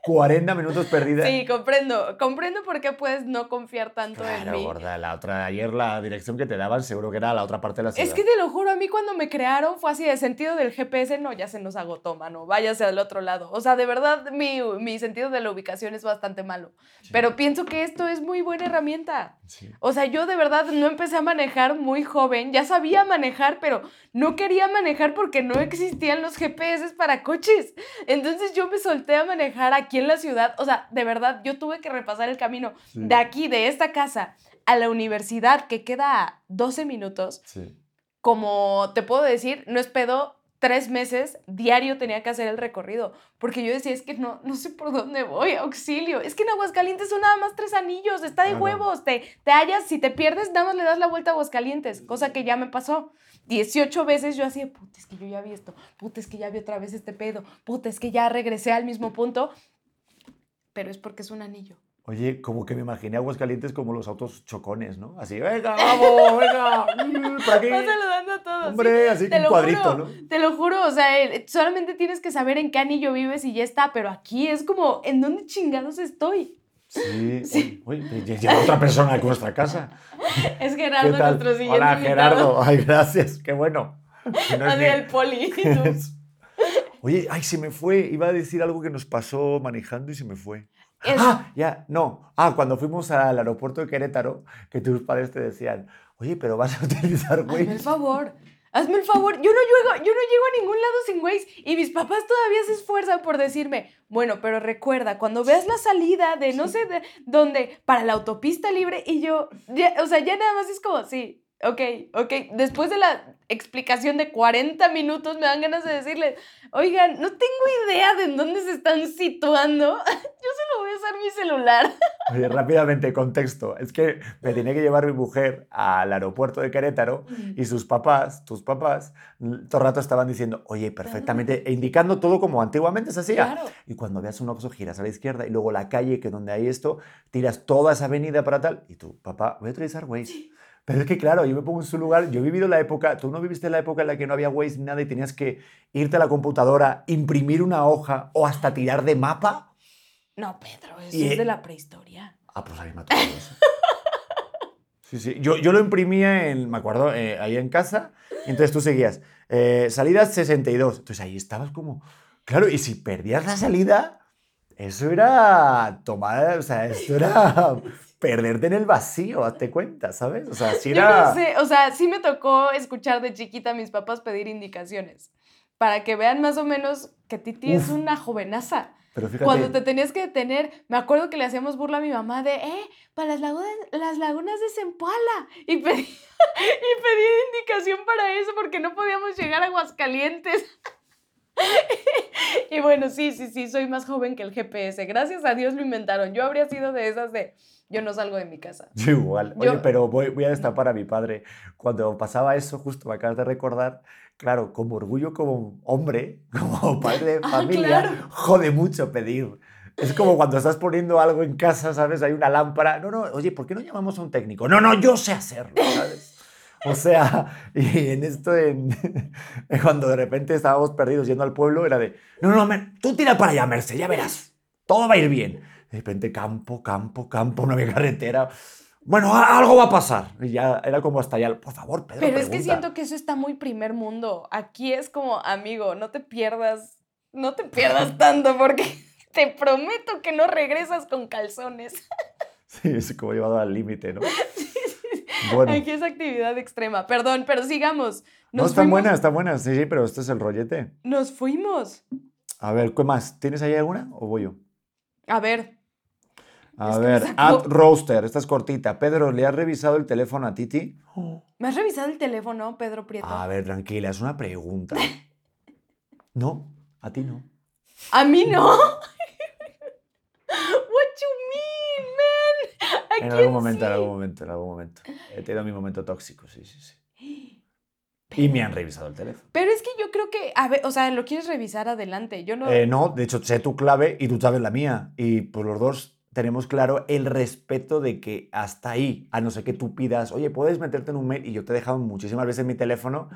40 minutos perdida. Sí, comprendo. Comprendo por qué puedes no confiar tanto en Claro, mí. gorda, la otra, ayer la dirección que te daban seguro que era la otra parte de la ciudad. Es que te lo juro, a mí cuando me crearon fue así de sentido del GPS, no, ya se nos agotó, mano, váyase al otro lado. O sea, de verdad, mi, mi sentido de la ubicación es bastante malo. Pero pienso que esto es muy buena herramienta. Sí. O sea, yo de verdad no empecé a manejar muy joven, ya sabía manejar, pero no quería manejar porque no existían los GPS para coches. Entonces yo me solté a manejar aquí en la ciudad. O sea, de verdad, yo tuve que repasar el camino Sí. de aquí, de esta casa, a la universidad, que queda a 12 minutos. Sí. Como te puedo decir, no es pedo, tres meses diario tenía que hacer el recorrido. Porque yo decía, es que no, no sé por dónde voy, auxilio. Es que en Aguascalientes son nada más tres anillos, está de Claro. huevos. Te, te hallas, si te pierdes, nada más le das la vuelta a Aguascalientes, cosa que ya me pasó. 18 veces yo de, puta, es que yo ya vi esto, puta, es que ya vi otra vez este pedo, puta, es que ya regresé al mismo punto. Pero es porque es un anillo. Oye, como que me imaginé Aguascalientes como los autos chocones, ¿no? Así, venga, vamos, venga, por aquí. Vas saludando a todos. Hombre, así con lo cuadrito, juro, ¿no? Te lo juro, o sea, el- solamente tienes que saber en qué anillo vives y ya está, pero aquí es como, ¿en dónde chingados estoy? Sí. Sí. Oye, lle- llega otra persona a nuestra casa. Es ¿Qué Gerardo, nuestro siguiente Hola, invitado. Gerardo. Ay, gracias. Qué bueno. Que no es el poli. Oye, ay, se me fue. Iba a decir algo que nos pasó manejando y se me fue. Es- Ah, ya, no. Ah, cuando fuimos al aeropuerto de Querétaro, que tus padres te decían, oye, pero vas a utilizar Hazme el Waze. favor. Hazme el favor. Yo no, llego, yo no llego a ningún lado sin Waze. Y mis papás todavía se esfuerzan por decirme, bueno, pero recuerda, cuando veas la salida de no sé de dónde, para la autopista libre, y yo, ya- o sea, ya nada más es como, sí, ok, ok. Después de la explicación de 40 minutos, me dan ganas de decirles, oigan, no tengo idea de en dónde se están situando. Yo solo voy a usar mi celular. Oye, rápidamente, contexto. Es que me tenía que llevar mi mujer al aeropuerto de Querétaro y sus papás, tus papás, todo el rato estaban diciendo, oye, perfectamente, e indicando todo como antiguamente se hacía. Claro. Y cuando veas un Oxxo, giras a la izquierda y luego la calle, que donde hay esto, tiras toda esa avenida para tal. Y tú, papá, voy a utilizar Waze. Pero es que, claro, yo me pongo en su lugar. Yo he vivido la época, tú no viviste la época en la que no había Waze ni nada y tenías que irte a la computadora, imprimir una hoja o hasta tirar de mapa. No, Pedro, eso Y- es de la prehistoria. Ah, pues a mí me ha tocado eso. Sí, sí. Yo, yo lo imprimía, en, me acuerdo, eh, ahí en casa. entonces tú seguías, eh, salida 62. Entonces ahí estabas como, claro, y si perdías la salida, eso era tomar, o sea, esto era perderte en el vacío, hazte cuenta, ¿sabes? O sea, Yo era... no sé, o sea, sí me tocó escuchar de chiquita a mis papás pedir indicaciones para que vean más o menos que Titi es una jovenaza. Pero fíjate, Cuando te tenías que detener, me acuerdo que le hacíamos burla a mi mamá de, eh, para las lagunas, las lagunas de Zempoala. Y pedí, y pedí indicación para eso porque no podíamos llegar a Aguascalientes. y bueno, sí, sí, sí, soy más joven que el GPS. Gracias a Dios lo inventaron. Yo habría sido de esas de, yo no salgo de mi casa. Yo igual. Oye, Yo- pero voy, voy a destapar a mi padre. Cuando pasaba eso, justo me acabas de recordar, claro, como orgullo como hombre, como padre de Ah, familia, claro. jode mucho pedir. Es como cuando estás poniendo algo en casa, ¿sabes? Hay una lámpara. No, no, oye, ¿por qué no llamamos a un técnico? No, no, yo sé hacerlo, ¿sabes? O sea, y en esto, en, cuando de repente estábamos perdidos yendo al pueblo, era de, no, no, tú tira para allá, Merce, ya verás, todo va a ir bien. De repente campo, campo, campo, no había carretera. Bueno, algo va a pasar. Y ya era como hasta allá, por favor, Pedro, Pero es que pregunta". siento que eso está muy primer mundo. Aquí es como, amigo, no te pierdas, no te pierdas tanto porque te prometo que no regresas con calzones. Sí, es como llevado al límite, ¿no? Bueno, Aquí es actividad extrema. Perdón, pero sigamos. no, Nos están fuimos- buenas, están buenas. Sí, sí, pero este es el rollete. Nos fuimos. A ver, ¿qué más? ¿Tienes ahí alguna o voy yo? A ver, A ver, at roaster, esta es cortita. Pedro, ¿le has revisado el teléfono a Titi? ¿me has revisado el teléfono, Pedro Prieto? A ver, tranquila, es una pregunta. No, a ti no. A mí no. What you mean, man? ¿A En quién algún momento, en algún momento, en algún momento. He tenido mi momento tóxico, sí, sí, sí. Y me han revisado el teléfono. Pero es que yo creo que, a ver, o sea, lo quieres revisar adelante. Yo no. Eh, no, de hecho, sé tu clave y tú sabes la mía. Y pues los dos tenemos claro el respeto de que hasta ahí, a no ser que tú pidas, oye, puedes meterte en un mail y yo te he dejado muchísimas veces mi teléfono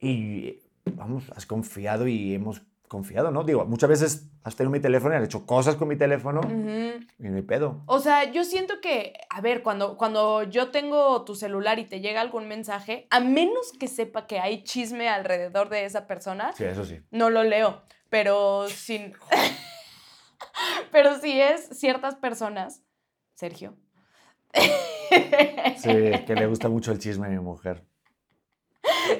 y, vamos, has confiado y hemos confiado, ¿no? Digo, muchas veces has tenido mi teléfono y has hecho cosas con mi teléfono Ujú. y no hay pedo. O sea, yo siento que, a ver, cuando, cuando yo tengo tu celular y te llega algún mensaje, a menos que sepa que hay chisme alrededor de esa persona, Sí, eso sí. no lo leo. Pero sin. pero si es ciertas personas, Sergio. Sí, es que le gusta mucho el chisme a mi mujer.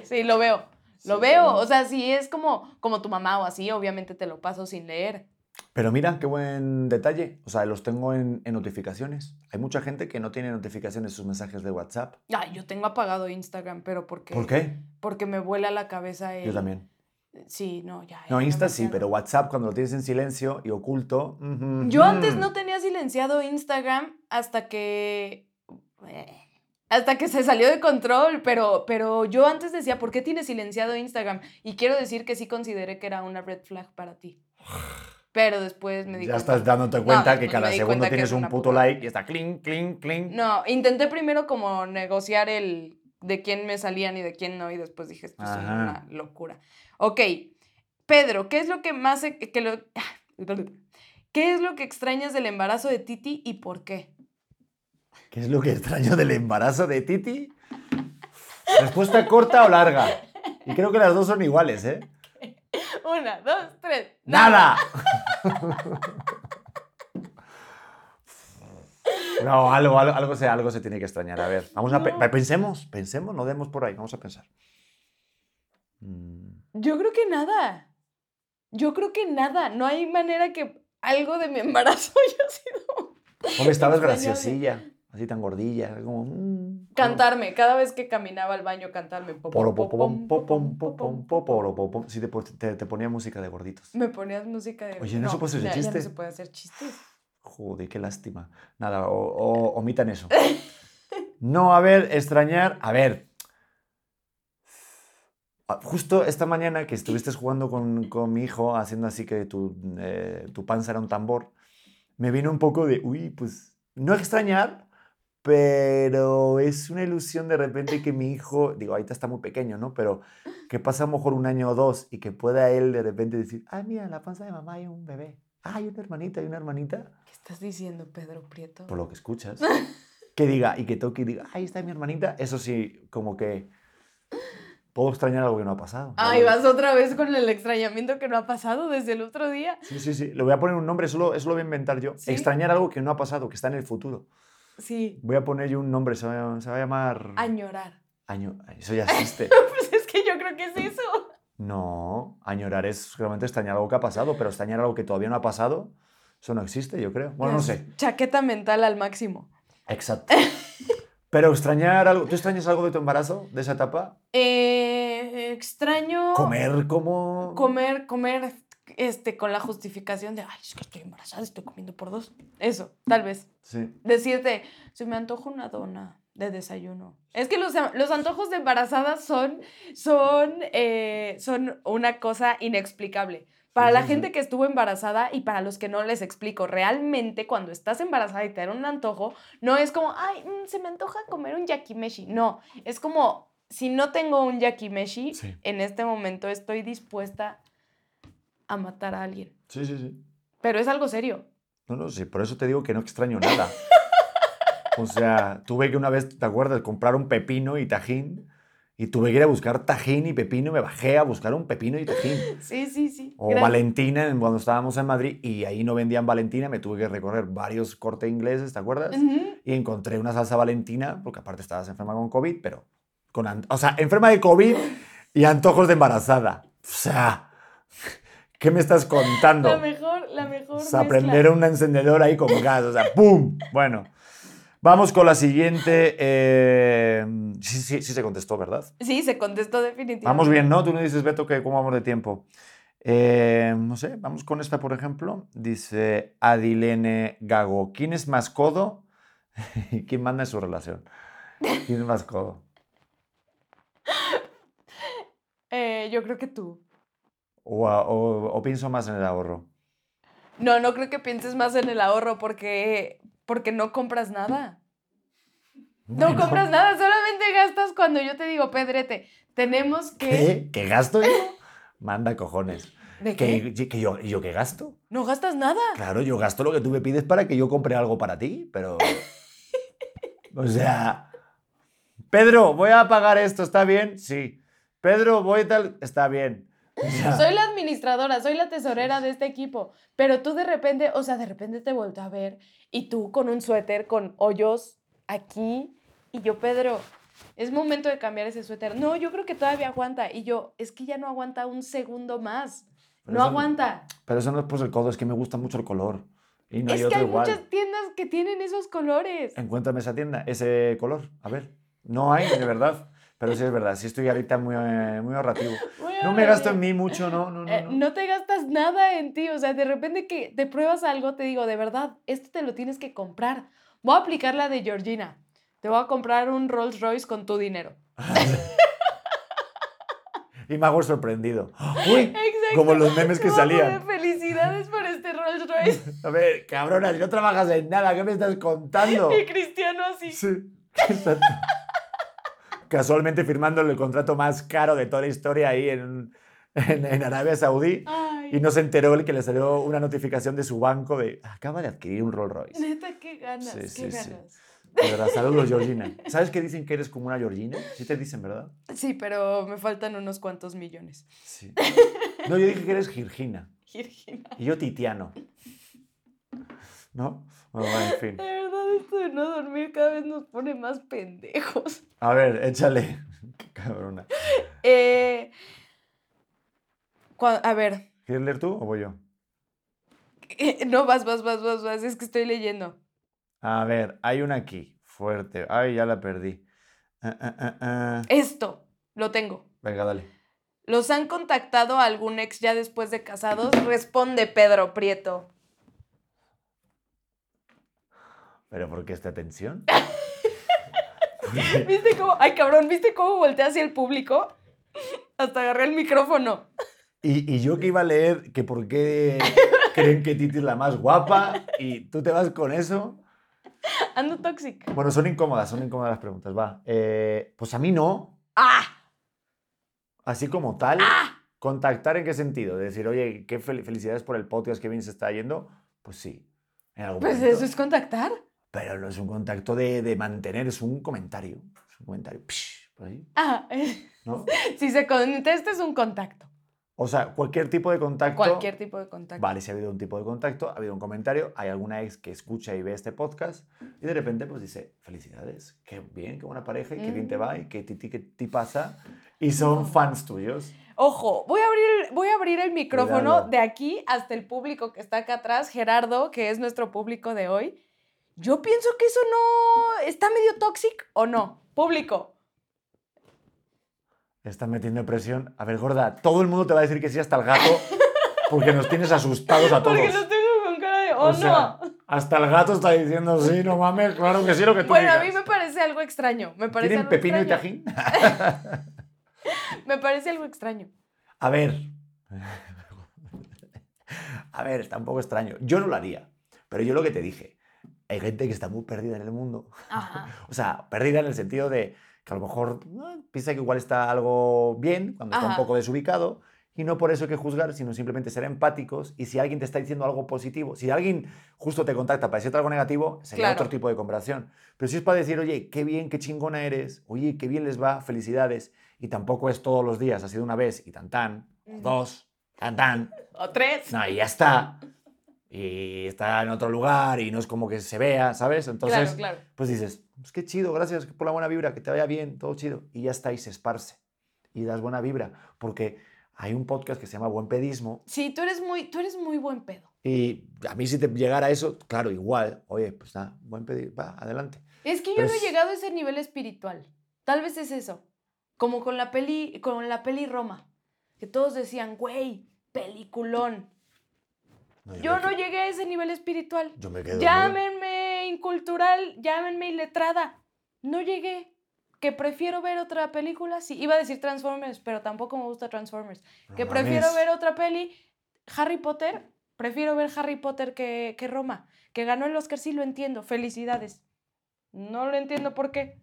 Sí, lo veo. Lo Sí. veo. O sea, si es como, como tu mamá o así, obviamente te lo paso sin leer. Pero mira, qué buen detalle. O sea, los tengo en, en notificaciones. Hay mucha gente que no tiene notificaciones sus mensajes de WhatsApp. Ay, yo tengo apagado Instagram, pero. ¿Por qué? Porque me vuela la cabeza el... Yo también. Sí, no, ya. No, Insta sí, pero WhatsApp cuando lo tienes en silencio y oculto. Yo antes no tenía silenciado Instagram hasta que. Hasta que se salió de control, pero, pero yo antes decía, ¿por qué tienes silenciado Instagram? Y quiero decir que sí consideré que era una red flag para ti. Pero después me di Ya cuenta- estás dándote cuenta que cada segundo tienes es un puto puta- like y está clink, clink, clink. No, intenté primero como negociar el de quién me salían y de quién no, y después dije, esto es una locura. Ok, Pedro, ¿qué es lo que más... e- Que lo, ¿Qué es lo que extrañas del embarazo de Titi y por qué? ¿Qué es lo que extraño del embarazo de Titi? Respuesta corta o larga. Y creo que las dos son iguales, ¿eh? Una, dos, tres. ¡Nada! No, algo, algo, algo, se, algo se tiene que extrañar. A ver, vamos a pe- No. pensemos, pensemos, no demos por ahí, vamos a pensar. Mm, Yo creo que nada. Yo creo que nada. No hay manera que algo de mi embarazo haya sido... Hombre, estabas graciosilla. así tan gordilla, como... mm, Cantarme, cada vez que caminaba al baño, cantarme. Sí, te, te, te ponía música de gorditos. Me ponías música de. Oye, ¿no se puede hacer ya- no se puede hacer chistes. Joder, qué lástima. Nada, o, o- omitan eso. No, a ver, extrañar. A ver. Ah, Justo esta mañana que estuviste jugando con, con mi hijo, haciendo así que tu, eh, tu panza era un tambor, me vino un poco de, uy, pues, no extrañar, pero es una ilusión de repente que mi hijo, digo, ahorita está muy pequeño, ¿no? Pero que pasa a lo mejor un año o dos y que pueda él de repente decir, ah, mira, en la panza de mamá hay un bebé. Ah, hay una hermanita, hay una hermanita ¿Qué estás diciendo, Pedro Prieto? por lo que escuchas, que diga y que toque y diga, ahí está mi hermanita, eso sí, como que puedo extrañar algo que no ha pasado. Ay, vas otra vez con el extrañamiento que no ha pasado desde el otro día. Sí, sí, sí, le voy a poner un nombre, eso lo, eso lo voy a inventar yo. ¿Sí? Extrañar algo que no ha pasado, que está en el futuro. Sí, Voy a poner yo un nombre, se va, se va a llamar... añorar. Año... Eso ya existe. Pues es que yo creo que es eso. No, añorar es realmente extrañar algo que ha pasado, pero extrañar algo que todavía no ha pasado, eso no existe, yo creo. Bueno, no sé. Chaqueta mental al máximo. Exacto. Pero extrañar algo, ¿tú extrañas algo de tu embarazo, de esa etapa? Eh, extraño. Comer como... Comer, comer, este, con la justificación de, ay, es que estoy embarazada, estoy comiendo por dos. Eso, tal vez. Sí. Decirte, se me antoja una dona de desayuno. Es que los, los antojos de embarazada son, son, eh, son una cosa inexplicable. Para la gente que estuvo embarazada y para los que no les explico, realmente cuando estás embarazada y te dan un antojo, no es como, ay, mm, se me antoja comer un yakimeshi. No, es como, si no tengo un yakimeshi, Sí. en este momento estoy dispuesta a matar a alguien. Sí, sí, sí. Pero es algo serio. No, no, sí, por eso te digo que no extraño nada. O sea, tuve que una vez, ¿te acuerdas? Comprar un pepino y tajín. Y tuve que ir a buscar tajín y pepino me bajé a buscar un pepino y tajín. Sí, sí, sí. O Gracias. Valentina, en- cuando estábamos en Madrid y ahí no vendían Valentina, me tuve que recorrer varios cortes ingleses, ¿te acuerdas? Y encontré una salsa Valentina, porque aparte estabas enferma con COVID, pero con... O sea, enferma de COVID y antojos de embarazada. O sea, ¿qué me estás contando? La mejor, la mejor. O sea, mezcla. prender un encendedor ahí con gas, o sea, ¡pum! Bueno, vamos con la siguiente. eh, sí, sí, sí se contestó, ¿verdad? Sí, se contestó definitivamente. Vamos bien, ¿no? Tú no dices, Beto, que cómo vamos de tiempo. Eh, no sé, vamos con esta, por ejemplo. Dice Adilene Gago, ¿quién es más codo? ¿Quién manda en su relación? ¿Quién es más codo? Eh, yo creo que tú. O- o pienso más en el ahorro. No, no creo que pienses más en el ahorro porque, porque no compras nada. No compras nada, solamente gastas cuando yo te digo, Pedrete, tenemos que... ¿Qué? ¿Qué gasto yo? Manda cojones. ¿De qué? ¿Que, que yo, ¿Y yo qué gasto? No gastas nada. Claro, yo gasto lo que tú me pides para que yo compre algo para ti, pero... O sea... Pedro, voy a pagar esto, ¿está bien? Sí. Pedro, voy tal... Está bien. Soy la administradora, soy la tesorera de este equipo, pero tú de repente, o sea, de repente te vuelto a ver y tú con un suéter con hoyos aquí y yo, Pedro, es momento de cambiar ese suéter. No, yo creo que todavía aguanta y yo, es que ya no aguanta un segundo más. Pero No eso- aguanta. Pero eso no es por el codo, es que me gusta mucho el color. Y no hay es que otro hay igual. muchas tiendas que tienen esos colores. Encuéntrame esa tienda, ese color. A ver. No hay, de verdad. Pero sí es verdad, sí estoy ahorita muy, eh, muy ahorrativo. No me gasto en mí mucho, no, no, no. Eh, no. no te gastas nada en ti, o sea, de repente que te pruebas algo, te digo, de verdad, esto te lo tienes que comprar. Voy a aplicar la de Georgina. Te voy a comprar un Rolls Royce con tu dinero. Y me hago sorprendido. ¡Uy! Exacto. Como los memes que salían. Felicidades por este Rolls Royce. A ver, cabrona, si no trabajas en nada, ¿qué me estás contando? y Cristiano así. Sí, exacto. Casualmente firmándole el contrato más caro de toda la historia ahí en, en, en Arabia Saudí. Ay, Y no se enteró el que le salió una notificación de su banco de acaba de adquirir un Rolls Royce. neta, qué ganas, Sí, qué sí, sí. ganas. De verdad, saludos, Georgina. ¿Sabes que dicen que eres como una Georgina? Sí te dicen, ¿verdad? Sí, pero me faltan unos cuantos millones. Sí. No, yo dije que eres Girgina. Georgina. Y yo Titiano. ¿No? Bueno, en fin. De verdad, esto de no dormir cada vez nos pone más pendejos. A ver, échale. Qué cabrona. Eh, a ver, ¿Quieres leer tú o voy yo? eh, no, vas, vas, vas, vas, vas, es que estoy leyendo. A ver, hay una aquí. fuerte. Ay, ya la perdí. Ah, ah, ah. Esto, lo tengo. Venga, dale. ¿Los han contactado a algún ex ya después de casados? Responde Pedro Prieto. ¿Pero por qué esta tensión? ¿Viste cómo? Ay, cabrón, ¿viste cómo volteé hacia el público? Hasta agarré el micrófono. Y, y yo que iba a leer que por qué creen que Titi es la más guapa y tú te vas con eso. Ando toxic. Bueno, son incómodas, son incómodas las preguntas, va. Eh, pues a mí no, ¡Ah! así como tal. ¿Contactar en qué sentido? De decir, oye, qué fel- felicidades por el podcast que bien se está yendo. Pues sí. En algún Pues momento. eso es contactar. Pero no es un contacto de, de mantener, es un comentario. Es un comentario. psh, por ahí, Ah, ¿no? si se contesta es un contacto. O sea, cualquier tipo de contacto. Cualquier tipo de contacto. Vale, si ha habido un tipo de contacto, ha habido un comentario, hay alguna ex que escucha y ve este podcast y de repente pues dice, felicidades, qué bien, qué buena pareja y qué bien te va y qué titi, qué ti pasa. Y son fans tuyos. Ojo, voy a abrir, voy a abrir el micrófono Cuidado. de aquí hasta el público que está acá atrás, Gerardo, que es nuestro público de hoy. Yo pienso que eso no está medio tóxico o no. Público. Están metiendo presión. A ver, gorda, todo el mundo te va a decir que sí hasta el gato porque nos tienes asustados a todos. Porque los tengo con cara de, oh O sea, no. hasta el gato está diciendo, sí, no mames, claro que sí, lo que tú Bueno, a digas. mí me parece algo extraño. Me parece ¿Tienen algo pepino y tajín? Me parece algo extraño. A ver. A ver, está un poco extraño. Yo no lo haría. Pero yo lo que te dije, hay gente que está muy perdida en el mundo. Ajá. O sea, perdida en el sentido de que a lo mejor eh, piensa que igual está algo bien cuando está un Ajá. poco desubicado. Y no por eso hay que juzgar, sino simplemente ser empáticos. Y si alguien te está diciendo algo positivo, si alguien justo te contacta para decirte algo negativo, sería Claro. otro tipo de conversación. Pero si es para decir, oye, qué bien, qué chingona eres, oye, qué bien les va, felicidades. Y tampoco es todos los días, ha sido una vez y tan tan, o dos, tan tan. O tres. No, y ya está. Y está en otro lugar y no es como que se vea, ¿sabes? Entonces, claro, claro. pues dices, pues qué chido, gracias por la buena vibra, que te vaya bien, todo chido. Y ya está, y se esparce. Y das buena vibra. Porque hay un podcast que se llama Buen Pedismo. Sí, tú eres muy, tú eres muy buen pedo. Y a mí si te llegara eso, claro, igual. Oye, pues nada, buen pedismo, va, adelante. Es que yo no he llegado a ese nivel espiritual. Tal vez es eso. Como con la peli, con la peli Roma. Que todos decían, güey, peliculón. No, Yo no que- llegué a ese nivel espiritual. Yo me quedo. Llámenme incultural, llámenme iletrada. No llegué. Que prefiero ver otra película. Sí, iba a decir Transformers, pero tampoco me gusta Transformers. No que prefiero ver otra peli. Harry Potter, prefiero ver Harry Potter que, que Roma. Que ganó el Oscar, sí lo entiendo. Felicidades. No lo entiendo por qué.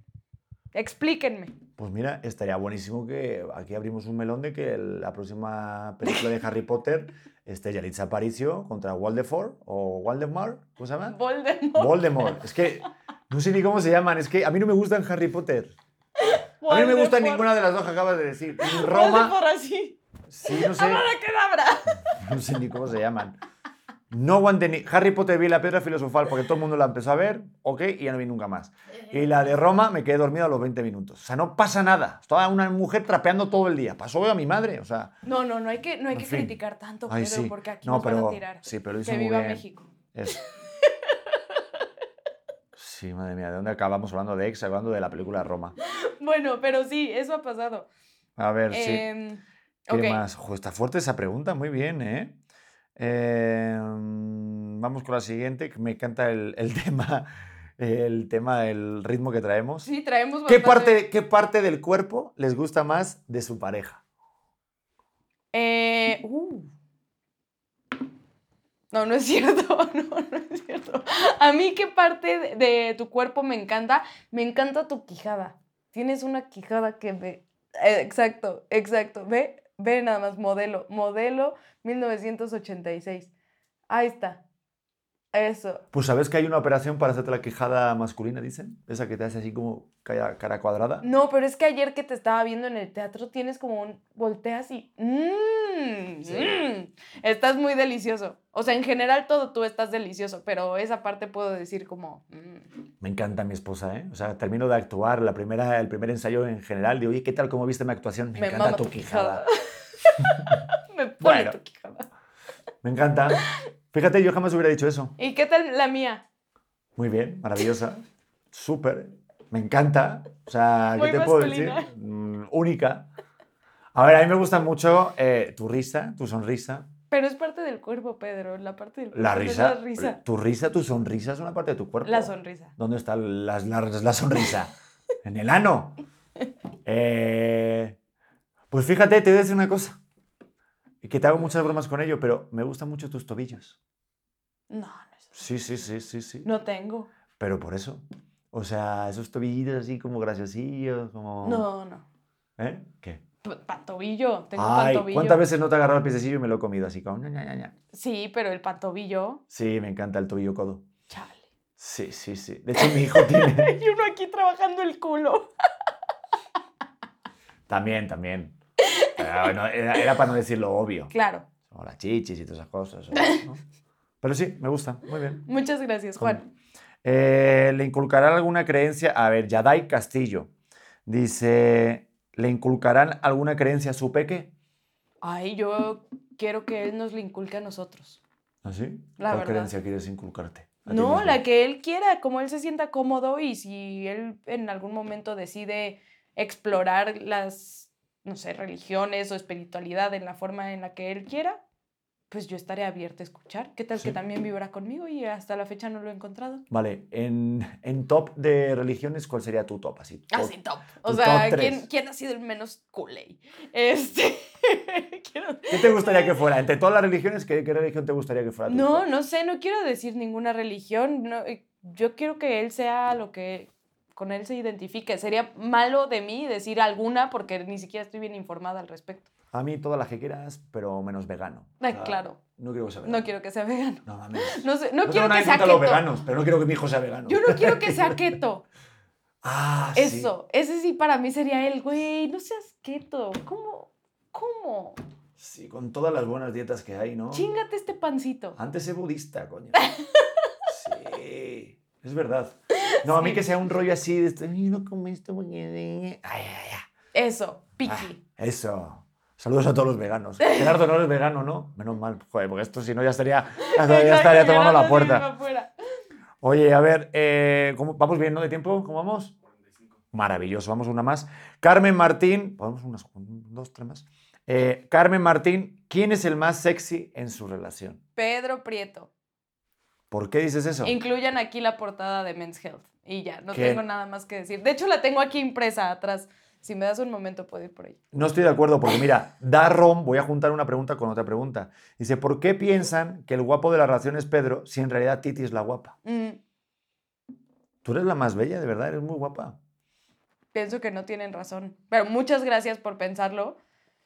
Explíquenme. Pues mira, estaría buenísimo que aquí abrimos un melón de que la próxima película de Harry Potter esté Yalitza Aparicio contra Voldemort o Voldemort, ¿cómo se llama? Voldemort. Voldemort. Es que no sé ni cómo se llaman, es que a mí no me gustan Harry Potter. A mí no me gusta Voldemort. ninguna de las dos que acabas de decir. Roma, Voldemort así. sí, no sé, Abracadabra. no sé ni cómo se llaman. No aguanté ni... Harry Potter vi la piedra filosofal porque todo el mundo la empezó a ver, ok, y ya no vi nunca más. Y la de Roma me quedé dormido a los 20 minutos. O sea, no pasa nada. Estaba una mujer trapeando todo el día. Pasó a mi madre, o sea... No, no, no hay que, no hay que fin. criticar tanto, Ay, Pedro, sí. porque aquí No, nos van pero- a tirar. sí, pero lo hizo que muy viva bien. México. Eso. Sí, madre mía, ¿de dónde acabamos hablando de ex, hablando de la película Roma? Bueno, pero sí, eso ha pasado. A ver, sí. Em, ¿Qué ok. más? Ojo, está fuerte esa pregunta, muy bien, ¿eh? Eh, mm, vamos con la siguiente, que me encanta el, el tema, el tema del ritmo que traemos. Sí, traemos ¿Qué, bastante- parte, ¿Qué parte del cuerpo les gusta más de su pareja? Eh, uh. No, no es cierto, no, no es cierto. A mí qué parte de, de tu cuerpo me encanta, me encanta tu quijada. Tienes una quijada que ve, eh, exacto, exacto, ve, ve nada más, modelo, modelo 1986. Ahí está, eso. Pues sabes que hay una operación para hacerte la quijada masculina, dicen. Esa que te hace así como cara, cara cuadrada. No, pero es que ayer que te estaba viendo en el teatro tienes como un, volteas y, mmm, Sí. mmm, estás muy delicioso. O sea, en general todo tú estás delicioso, pero esa parte puedo decir como, mm. Me encanta mi esposa, ¿eh? O sea, termino de actuar, la primera, el primer ensayo en general, de oye, ¿qué tal? ¿Cómo viste mi actuación? Me, encanta mama tu quijada. Me pone Bueno. tu quijada. Me encanta. Fíjate, yo jamás hubiera dicho eso. ¿Y qué tal la mía? Muy bien, maravillosa. súper, me encanta. O sea, Muy ¿qué te puedo decir? Mm, única. A ver, a mí me gusta mucho eh, tu risa, tu sonrisa. Pero es parte del cuerpo, Pedro. La parte del cuerpo. La es risa, La risa. Tu risa, tu sonrisa es una parte de tu cuerpo. La sonrisa. ¿Dónde está la, la- la sonrisa? en el ano. Eh, pues fíjate, te voy a decir una cosa. Que te hago muchas bromas con ello, pero me gustan mucho tus tobillos. No, no es Sí, sí, sí, sí, sí. No tengo. Pero por eso. O sea, esos tobillitos así como graciosillos, como... No, no. ¿Eh? ¿Qué? Pantobillo. Tengo Ay, pantobillo. ¿cuántas veces no te agarrado el piececillo y me lo he comido así como... ña, ña, ña? Sí, pero el pantobillo. Sí, me encanta el tobillo codo. Chale. Sí, sí, sí. De hecho, mi hijo tiene... Y uno aquí trabajando el culo. También, también. Bueno, era, era para no decir lo obvio. Claro. Como las chichis y todas esas cosas. ¿no? Pero sí, me gusta. Muy bien. Muchas gracias, Juan. Eh, ¿Le inculcarán alguna creencia? A ver, Yadai Castillo dice, ¿le inculcarán alguna creencia a su peque? Ay, yo quiero que él nos lo inculque a nosotros. ¿Así? La ¿Cuál verdad. creencia quieres inculcarte? No, la que él quiera, como él se sienta cómodo y si él en algún momento decide explorar las, no sé, religiones o espiritualidad en la forma en la que él quiera, pues yo estaré abierta a escuchar. ¿Qué tal Sí. que también vivirá conmigo y hasta la fecha no lo he encontrado? Vale, en, en top de religiones, ¿cuál sería tu top? Así, top. Así top. O sea, top ¿quién, quién ha sido el menos culé? Este. quiero- ¿Qué te gustaría que fuera? Entre todas las religiones, ¿qué, qué religión te gustaría que fuera No, top? no sé, no quiero decir ninguna religión. no, eh, yo quiero que él sea lo que con él se identifique. Sería malo de mí decir alguna porque ni siquiera estoy bien informada al respecto. A mí todas las que quieras, pero menos vegano. Ay, claro. No quiero que sea vegano. No quiero que sea vegano. No mames. No, sé, no, No quiero que sea de los keto. veganos, pero no quiero que mi hijo sea vegano. Yo no quiero que sea keto. Ah, sí. Eso, ese sí para mí sería él, güey, no seas keto. ¿Cómo? ¿Cómo? Sí, con todas las buenas dietas que hay, ¿no? Chingate este pancito. Antes es budista, coño. Sí, es verdad. No, a mí que sea un rollo así, de, "Ay, no esto porque... Ay, ay, ay. Eso, Ah, piqui. eso. Saludos a todos los veganos. Gerardo no eres vegano, ¿no? Menos mal, joder, porque esto si no ya estaría, ya estaría tomando la puerta. Oye, a ver, eh, ¿cómo- ¿vamos bien, no? ¿De tiempo? ¿Cómo vamos? Maravilloso, vamos una más. Carmen Martín, podemos unas dos, tres más. Eh, Carmen Martín, ¿quién es el más sexy en su relación? Pedro Prieto. ¿Por qué dices eso? Incluyan aquí la portada de Men's Health. Y ya, no ¿Qué? tengo nada más que decir. De hecho, la tengo aquí impresa atrás. Si me das un momento, puedo ir por ahí. No estoy de acuerdo porque mira, da Rom, voy a juntar una pregunta con otra pregunta. Dice, ¿por qué piensan que el guapo de la relación es Pedro si en realidad Titi es la guapa? Mm, Tú eres la más bella, de verdad, eres muy guapa. pienso que no tienen razón. Pero muchas gracias por pensarlo.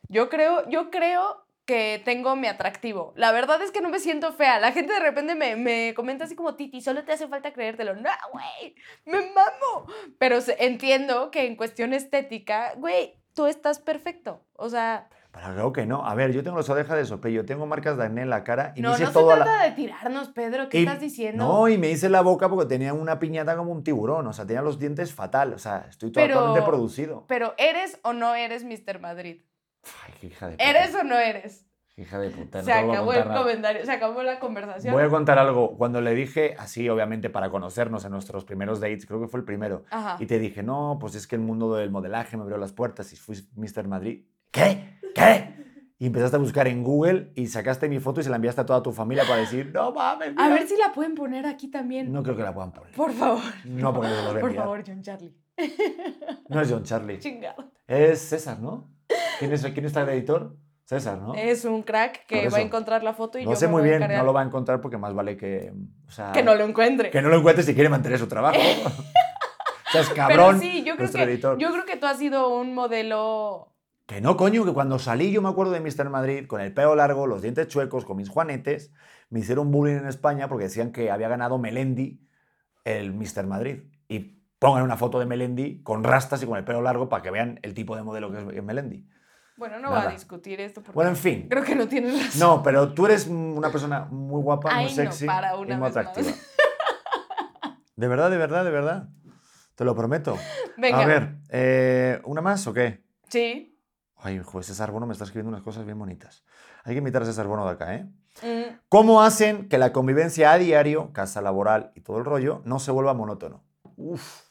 Yo creo, yo creo que tengo mi atractivo. La verdad es que no me siento fea. La gente de repente me, me comenta así como, Titi, solo te hace falta creértelo. No, güey, me mamo. Pero entiendo que en cuestión estética, güey, tú estás perfecto. O sea, Pero creo que no. A ver, yo tengo las orejas de sopello, tengo marcas de acné en la cara y no, me hice no se la- trata de tirarnos, Pedro. ¿Qué Y- estás diciendo? No, y me hice la boca porque tenía una piñata como un tiburón. O sea, tenía los dientes fatal. O sea, estoy Pero- totalmente producido. Pero ¿eres o no eres Mr. Madrid? Ay, qué hija de puta. ¿Eres o no eres? Hija de puta. no Se a acabó el nada. comentario, se acabó la conversación. Voy a contar algo. Cuando le dije, así obviamente para conocernos en nuestros primeros dates, creo que fue el primero, Ajá. y te dije, no, pues es que el mundo del modelaje me abrió las puertas y fui Mr. Madrid. ¿Qué? ¿Qué? Y empezaste a buscar en Google y sacaste mi foto y se la enviaste a toda tu familia para decir, no mames. A mira". ver si la pueden poner aquí también. No creo que la puedan poner. Por favor. No, porque no voy a Por enviar. favor, John Charlie. No es John Charlie. Chingado. Es César, ¿no? ¿Quién es, quién está el editor? César, ¿no? Es un crack que va a encontrar la foto y no yo sé me muy voy a bien, encargar no lo va a encontrar porque más vale que. O sea, que no lo encuentre. que no lo encuentre si quiere mantener su trabajo. o sea, es cabrón. Pero sí, yo creo, nuestro que, editor. yo creo que tú has sido un modelo. Que no, coño, que cuando salí yo me acuerdo de Mr. Madrid con el pelo largo, los dientes chuecos, con mis juanetes, me hicieron bullying en España porque decían que había ganado Melendi el Mr. Madrid. Y pongan una foto de Melendi con rastas y con el pelo largo para que vean el tipo de modelo que es- Melendi. Bueno, no va Nada. a discutir esto porque Bueno, en fin. creo que no tienes razón. No, pero tú eres una persona muy guapa, muy Ay, no, sexy para y una muy vez más. atractiva. De verdad, de verdad, de verdad. Te lo prometo. Venga. A ver, eh, ¿una más o qué? Sí. Ay, joder, César Bono me está escribiendo unas cosas bien bonitas. Hay que invitar a César Bono de acá, ¿eh? Mm, ¿Cómo hacen que la convivencia a diario, casa laboral y todo el rollo, no se vuelva monótono? Uf.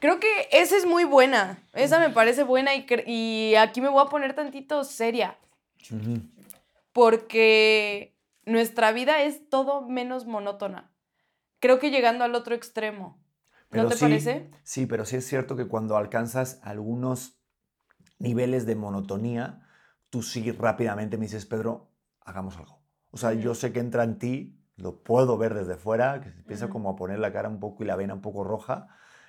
Creo que esa es muy buena. Esa me parece buena y, y aquí me voy a poner tantito seria. Porque nuestra vida es todo menos monótona. Creo que llegando al otro extremo. ¿No te sí, parece? Sí, pero sí es cierto que cuando alcanzas algunos niveles de monotonía, tú sí rápidamente me dices, Pedro, hagamos algo. O sea, yo sé que entra en ti, lo puedo ver desde fuera, que se empieza como a poner la cara un poco y la vena un poco roja,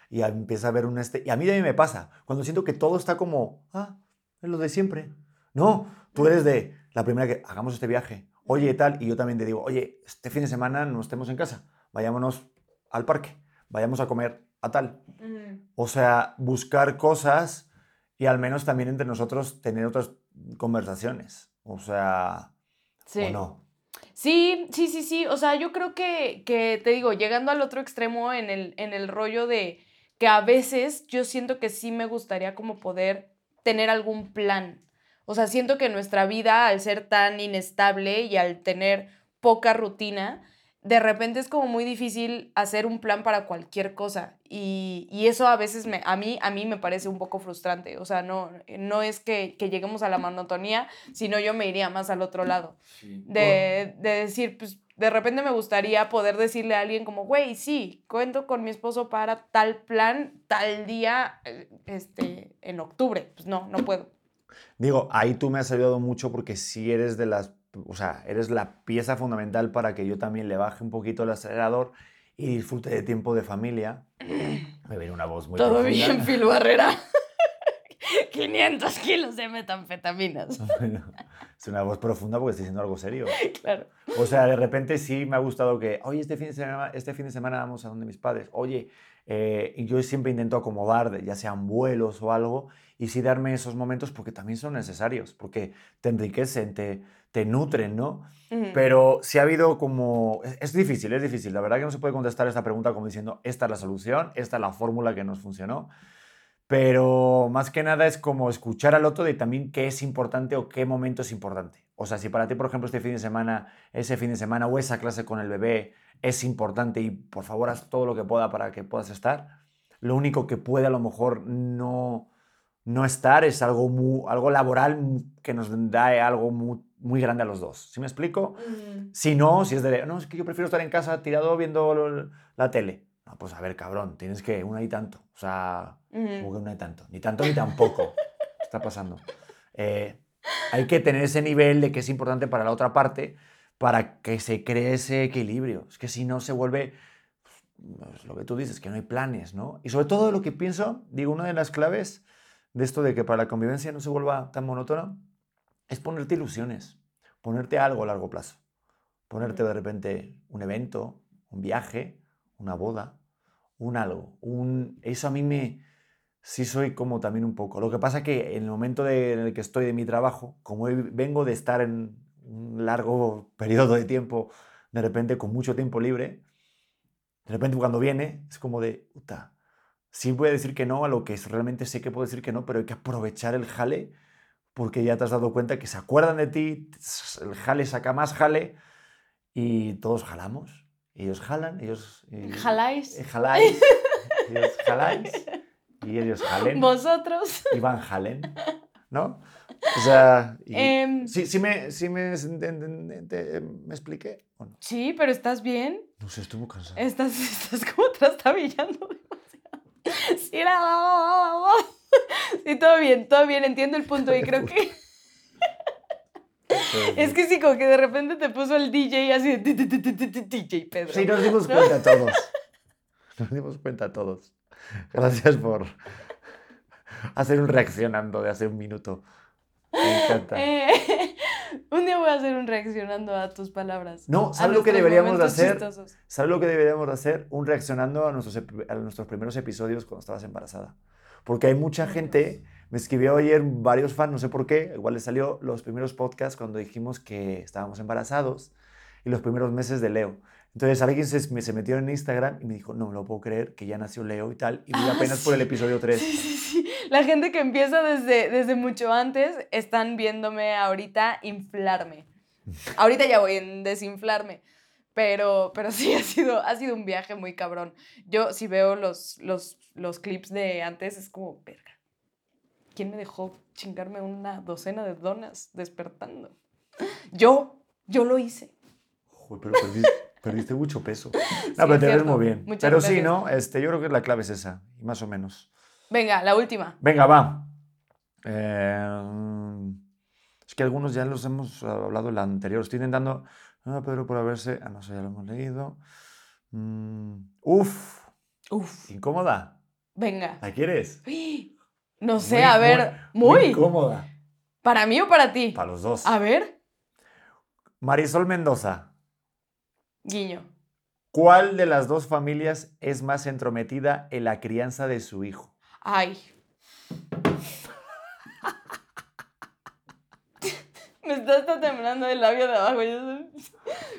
y empieza a ver un este... Y a mí también me pasa, cuando siento que todo está como, ah, es lo de siempre. No, tú eres de la primera que hagamos este viaje, oye, tal, y yo también te digo, oye, este fin de semana no estemos en casa, vayámonos al parque, vayamos a comer a tal. O sea, buscar cosas y al menos también entre nosotros tener otras conversaciones. O sea, Sí. o no. Sí, sí, sí, sí. O sea, yo creo que, que te digo, llegando al otro extremo en el, en el rollo de que a veces yo siento que sí me gustaría como poder tener algún plan. O sea, siento que nuestra vida, al ser tan inestable y al tener poca rutina, de repente es como muy difícil hacer un plan para cualquier cosa. Y, y eso a veces me, a, mí, a mí me parece un poco frustrante. O sea, no, no es que, que lleguemos a la monotonía, sino yo me iría más al otro lado de, de decir, pues de repente me gustaría poder decirle a alguien como, güey, sí, cuento con mi esposo para tal plan, tal día, eh, este, en octubre. Pues no, no puedo. Digo, ahí tú me has ayudado mucho porque si eres de las, o sea, eres la pieza fundamental para que yo también le baje un poquito el acelerador y disfrute de tiempo de familia. Me viene una voz muy Todo profunda. bien, Phil Barrera. 500 kilos de metanfetaminas. Bueno, es una voz profunda porque estoy diciendo algo serio. Claro. O sea, de repente sí me ha gustado que, oye, este fin de semana, este fin de semana vamos a donde mis padres. Oye, eh, y yo siempre intento acomodar, ya sean vuelos o algo, y sí darme esos momentos porque también son necesarios, porque te enriquecen, te, te nutren, ¿no? Ujú. Pero sí ha habido como... Es, es difícil, es difícil. La verdad que no se puede contestar esta pregunta como diciendo, esta es la solución, esta es la fórmula que nos funcionó. Pero más que nada es como escuchar al otro de también qué es importante o qué momento es importante. O sea, si para ti, por ejemplo, este fin de semana, ese fin de semana o esa clase con el bebé es importante y por favor haz todo lo que pueda para que puedas estar, lo único que puede a lo mejor no, no estar es algo, mu- algo laboral que nos da algo muy, muy grande a los dos. ¿Sí me explico? Ujú. Si no, si es de, no, es que yo prefiero estar en casa tirado viendo la tele. No, pues a ver, cabrón, tienes que una y tanto. O sea, Ujú. como que una y tanto. Ni tanto ni tampoco. ¿Qué está pasando? Eh, hay que tener ese nivel de que es importante para la otra parte para que se cree ese equilibrio. Es que si no se vuelve pues, lo que tú dices, que no hay planes, ¿no? Y sobre todo lo que pienso, digo, una de las claves de esto de que para la convivencia no se vuelva tan monótona es ponerte ilusiones, ponerte algo a largo plazo, ponerte de repente un evento, un viaje, una boda, un algo, un... Eso a mí me... Sí soy como también un poco. Lo que pasa que en el momento de- en el que estoy de mi trabajo, como vengo de estar en un largo periodo de tiempo, de repente con mucho tiempo libre, de repente cuando viene es como de, puta, sí voy a decir que no a lo que es- realmente sé que puedo decir que no, pero hay que aprovechar el jale porque ya te has dado cuenta que se acuerdan de ti, el jale saca más jale y todos jalamos. Ellos jalan, ellos... y- ¿Jaláis? eh, jaláis, ellos jaláis y ellos jalen ¿Vosotros? y van jalen, ¿no? O sea, y- Em, sí, sí me, sí me, ent- ent- me expliqué o no? Sí, pero ¿estás bien? No sé, estuvo cansado. Estás, estás como trastabillando demasiado. Sí, era... Sí, todo bien, todo bien, entiendo el punto y creo que... Es que sí, como que de repente te puso el DJ así de DJ Pedro. Sí, nos dimos cuenta todos. Nos dimos cuenta todos. Gracias por hacer un reaccionando de hace un minuto. Me encanta. Eh, un día voy a hacer un reaccionando a tus palabras. No, a ¿sabes lo que deberíamos hacer? chistosos. ¿Sabes lo que deberíamos de hacer? Un reaccionando a nuestros, a nuestros primeros episodios cuando estabas embarazada. Porque hay mucha gente, me escribió ayer varios fans, no sé por qué, igual les salió los primeros podcasts cuando dijimos que estábamos embarazados y los primeros meses de Leo. Entonces alguien se, me- se metió en Instagram y me dijo, no me lo puedo creer, que ya nació Leo y tal, y voy Ah, apenas por el episodio 3. Sí, sí, sí. La gente que empieza desde, desde mucho antes están viéndome ahorita inflarme. Ahorita ya voy en desinflarme. Pero, pero sí ha sido, ha sido un viaje muy cabrón. Yo si veo los, los, los clips de antes, es como, verga. ¿Quién me dejó chingarme una docena de donas despertando? Yo, yo lo hice. Joder, pero perdí- perdiste mucho peso. No, Sí, pero te ves muy bien. Muchas pero sí, gracias. ¿no? Este, yo creo que la clave es esa, más o menos. Venga, la última. Venga, va. Eh, es que algunos ya los hemos hablado en la anterior. Estoy intentando. Ah, Pedro por haberse. Ah, no sé, ya lo hemos leído. Mm, uf, Uf, incómoda. venga. ¿La quieres? No sé, Muy, a ver, muy. incómoda. ¿Para mí o para ti? Para los dos. A ver, Marisol Mendoza. guiño. ¿Cuál de las dos familias es más entrometida en la crianza de su hijo? Ay. Me está temblando el labio de abajo.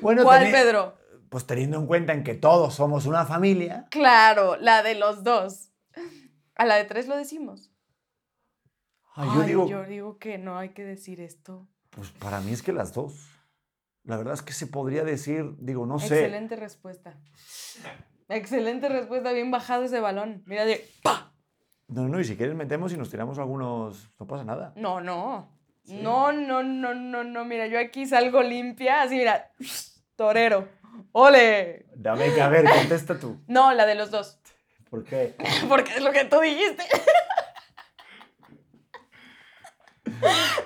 Bueno, ¿Cuál, Pedro? Pues teniendo en cuenta en que todos somos una familia. Claro, la de los dos. A la de tres lo decimos. Ay, yo Ay, digo, yo digo que no hay que decir esto. pues para mí es que las dos. La verdad es que se podría decir, digo, no sé. Excelente respuesta. Excelente respuesta, bien bajado ese balón. Mira, de... ¡pa! No, no, y si quieres metemos y nos tiramos algunos, no pasa nada. No, no. No, no, no, no, no. Mira, yo aquí salgo limpia, así, mira. Torero. ¡Ole! Dame que a ver, contesta tú. No, la de los dos. ¿Por qué? Porque es lo que tú dijiste.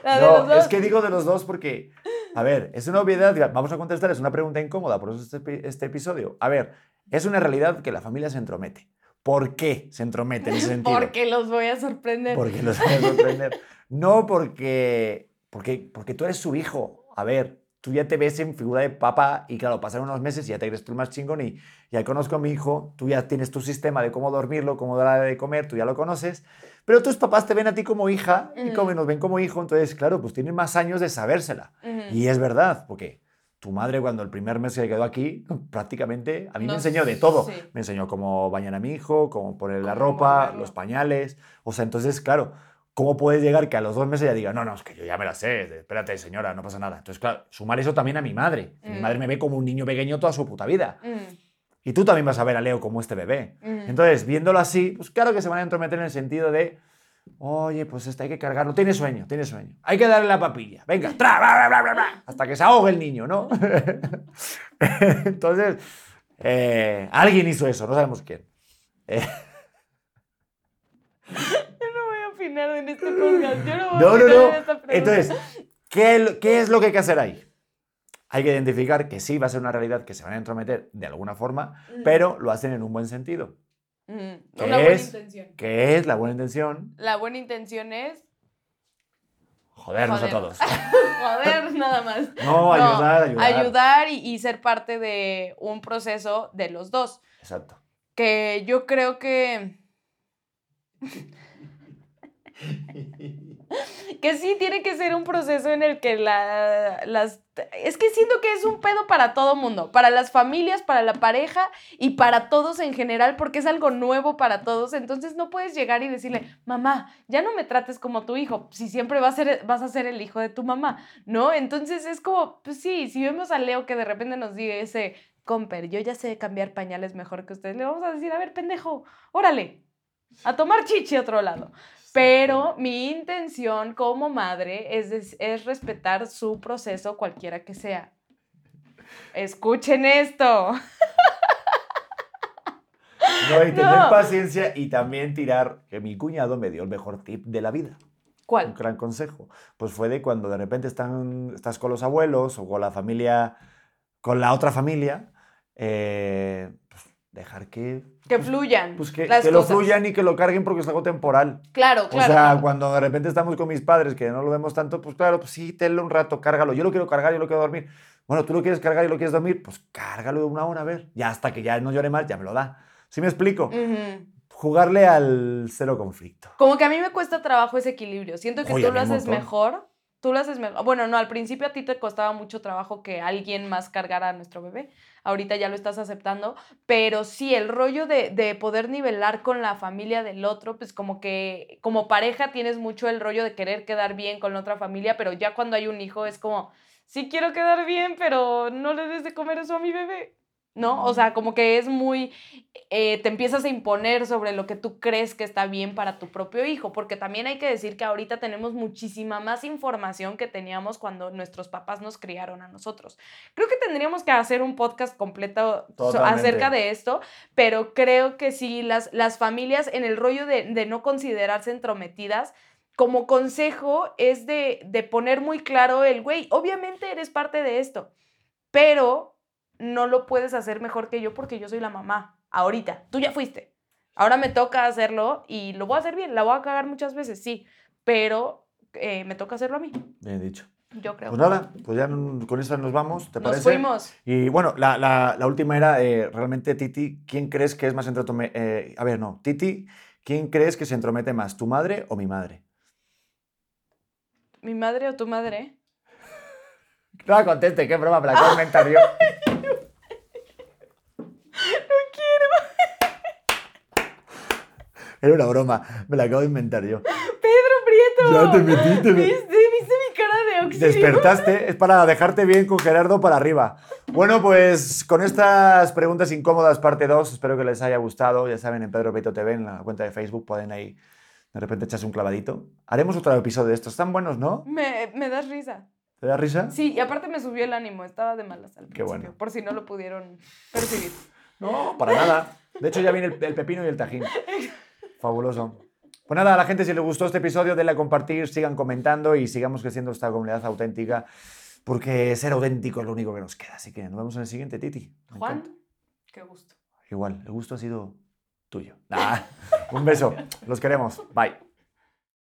No, es que digo de los dos porque, a ver, es una obviedad, vamos a contestar, es una pregunta incómoda, por eso este, este episodio. A ver, es una realidad que la familia se entromete. ¿Por qué se entromete en ese sentido? Porque los voy a sorprender. Porque los voy a sorprender. No porque, porque, porque tú eres su hijo. A ver, tú ya te ves en figura de papá y claro, pasan unos meses y ya te crees tú el más chingón y ya conozco a mi hijo, tú ya tienes tu sistema de cómo dormirlo, cómo darle de comer, tú ya lo conoces, pero tus papás te ven a ti como hija y como nos ven como hijo, entonces claro, pues tienen más años de sabérsela. Y es verdad, porque tu madre cuando el primer mes que quedó aquí, prácticamente a mí me enseñó de todo. sí. Me enseñó cómo bañar a mi hijo, cómo poner la ropa, los pañales. O sea, entonces, claro, ¿cómo puedes llegar que a los dos meses ya diga, no, no, es que yo ya me la sé, espérate, señora, no pasa nada? Entonces, claro, sumar eso también a mi madre. Mi Mm. madre me ve como un niño pequeño toda su puta vida. Mm, Y tú también vas a ver a Leo como este bebé. mm. Entonces, viéndolo así, pues claro que se van a entrometer en el sentido de, oye, pues este hay que cargarlo, tiene sueño, tiene sueño. Hay que darle la papilla, venga, tra, bla, bla, bla, bla, hasta que se ahogue el niño, ¿no? Entonces, eh, alguien hizo eso, no sabemos quién. Eh, Yo no a en este podcast. Yo no voy a no, no, opinar no. en esta pregunta. Entonces, ¿qué, es- ¿qué es lo que hay que hacer ahí? Hay que identificar que sí va a ser una realidad que se van a entrometer de alguna forma, pero lo hacen en un buen sentido. Mm, ¿Qué Una buena es? intención. que es la buena intención? La buena intención es Jodernos Joder. a todos. joder, nada más. No, ayudar, ayudar. ayudar y, y ser parte de un proceso de los dos. Exacto. Que yo creo que. que sí tiene que ser un proceso en el que la, las. Es que siento que es un pedo para todo mundo, para las familias, para la pareja y para todos en general, porque es algo nuevo para todos. Entonces no puedes llegar y decirle, mamá, ya no me trates como tu hijo, si siempre vas a ser, vas a ser el hijo de tu mamá, ¿no? Entonces es como, pues sí, si vemos a Leo que de repente nos ese, comper, yo ya sé cambiar pañales mejor que ustedes, le vamos a decir, a ver, pendejo, órale, a tomar chichi a otro lado. Pero mi intención como madre es, es respetar su proceso, cualquiera que sea. Escuchen esto. No, y tener No. paciencia y también tirar, que mi cuñado me dio el mejor tip de la vida. Un ¿Cuál? gran consejo. Pues fue de cuando de repente están, estás con los abuelos o con la familia, con la otra familia, eh, dejar que, Que fluyan. pues que, las que lo fluyan y que lo carguen porque es algo temporal. Claro, O claro. sea, claro. cuando de repente estamos con mis padres, que no lo vemos tanto, pues claro, pues sí, tenlo un rato, cárgalo. Yo lo quiero cargar, yo lo quiero dormir. Bueno, tú lo quieres cargar y lo quieres dormir, pues cárgalo una hora, a ver. Ya hasta que ya no llore más, ya me lo da. ¿Sí me explico? Jugarle al cero conflicto. Como que a mí me cuesta trabajo ese equilibrio. Siento que Oye, tú lo haces montón. mejor. Tú lo haces mejor. Bueno, no, al principio a ti te costaba mucho trabajo que alguien más cargara a nuestro bebé. Ahorita ya lo estás aceptando. Pero sí, el rollo de, de poder nivelar con la familia del otro, pues como que como pareja tienes mucho el rollo de querer quedar bien con la otra familia, pero ya cuando hay un hijo es como, sí quiero quedar bien, pero no le des de comer eso a mi bebé. ¿No? O sea, como que es muy, eh, te empiezas a imponer sobre lo que tú crees que está bien para tu propio hijo, porque también hay que decir que ahorita tenemos muchísima más información que teníamos cuando nuestros papás nos criaron a nosotros. Creo que tendríamos que hacer un podcast completo Totalmente. acerca de esto, pero creo que sí, las, las familias en el rollo de, de no considerarse entrometidas, como consejo es de, de poner muy claro el, güey, obviamente eres parte de esto, pero no lo puedes hacer mejor que yo porque yo soy la mamá. Ahorita, tú ya fuiste. Ahora me toca hacerlo y lo voy a hacer bien. La voy a cagar muchas veces, sí, pero eh, me toca hacerlo a mí, Bien dicho. yo creo. Pues nada, pues ya con eso nos vamos, ¿te Nos parece? fuimos. Y bueno, la, la- la última era eh, realmente, Titi, ¿quién crees que es más entromete? a ver, no, Titi, ¿quién crees que se entromete más, tu madre o mi madre? ¿Mi madre o tu madre? No conteste, qué broma, me la acabo de inventar yo. Era una broma, me la acabo de inventar yo. ¡Pedro Prieto! Ya te metiste, me- ¿Viste? ¿Viste mi cara de auxilio? Despertaste, es para dejarte bien con Gerardo para arriba. Bueno, pues con estas preguntas incómodas, parte 2, espero que les haya gustado. Ya saben, en Pedro Beto TV, en la cuenta de Facebook, pueden ahí de repente echarse un clavadito. Haremos otro episodio de estos, están buenos, ¿no? Me, me das risa. ¿Te da risa? Sí, y aparte me subió el ánimo, estaba de malas al Qué principio, bueno. por si no lo pudieron percibir. No, para nada. De hecho, ya viene el, el pepino y el tajín. Fabuloso. Pues nada, a la gente, si les gustó este episodio, denle a compartir, sigan comentando y sigamos creciendo esta comunidad auténtica, porque ser auténtico es lo único que nos queda. Así que nos vemos en el siguiente, Titi. Me Juan, encanta. qué gusto. Igual, el gusto ha sido tuyo. Nah, un beso. Los queremos. Bye.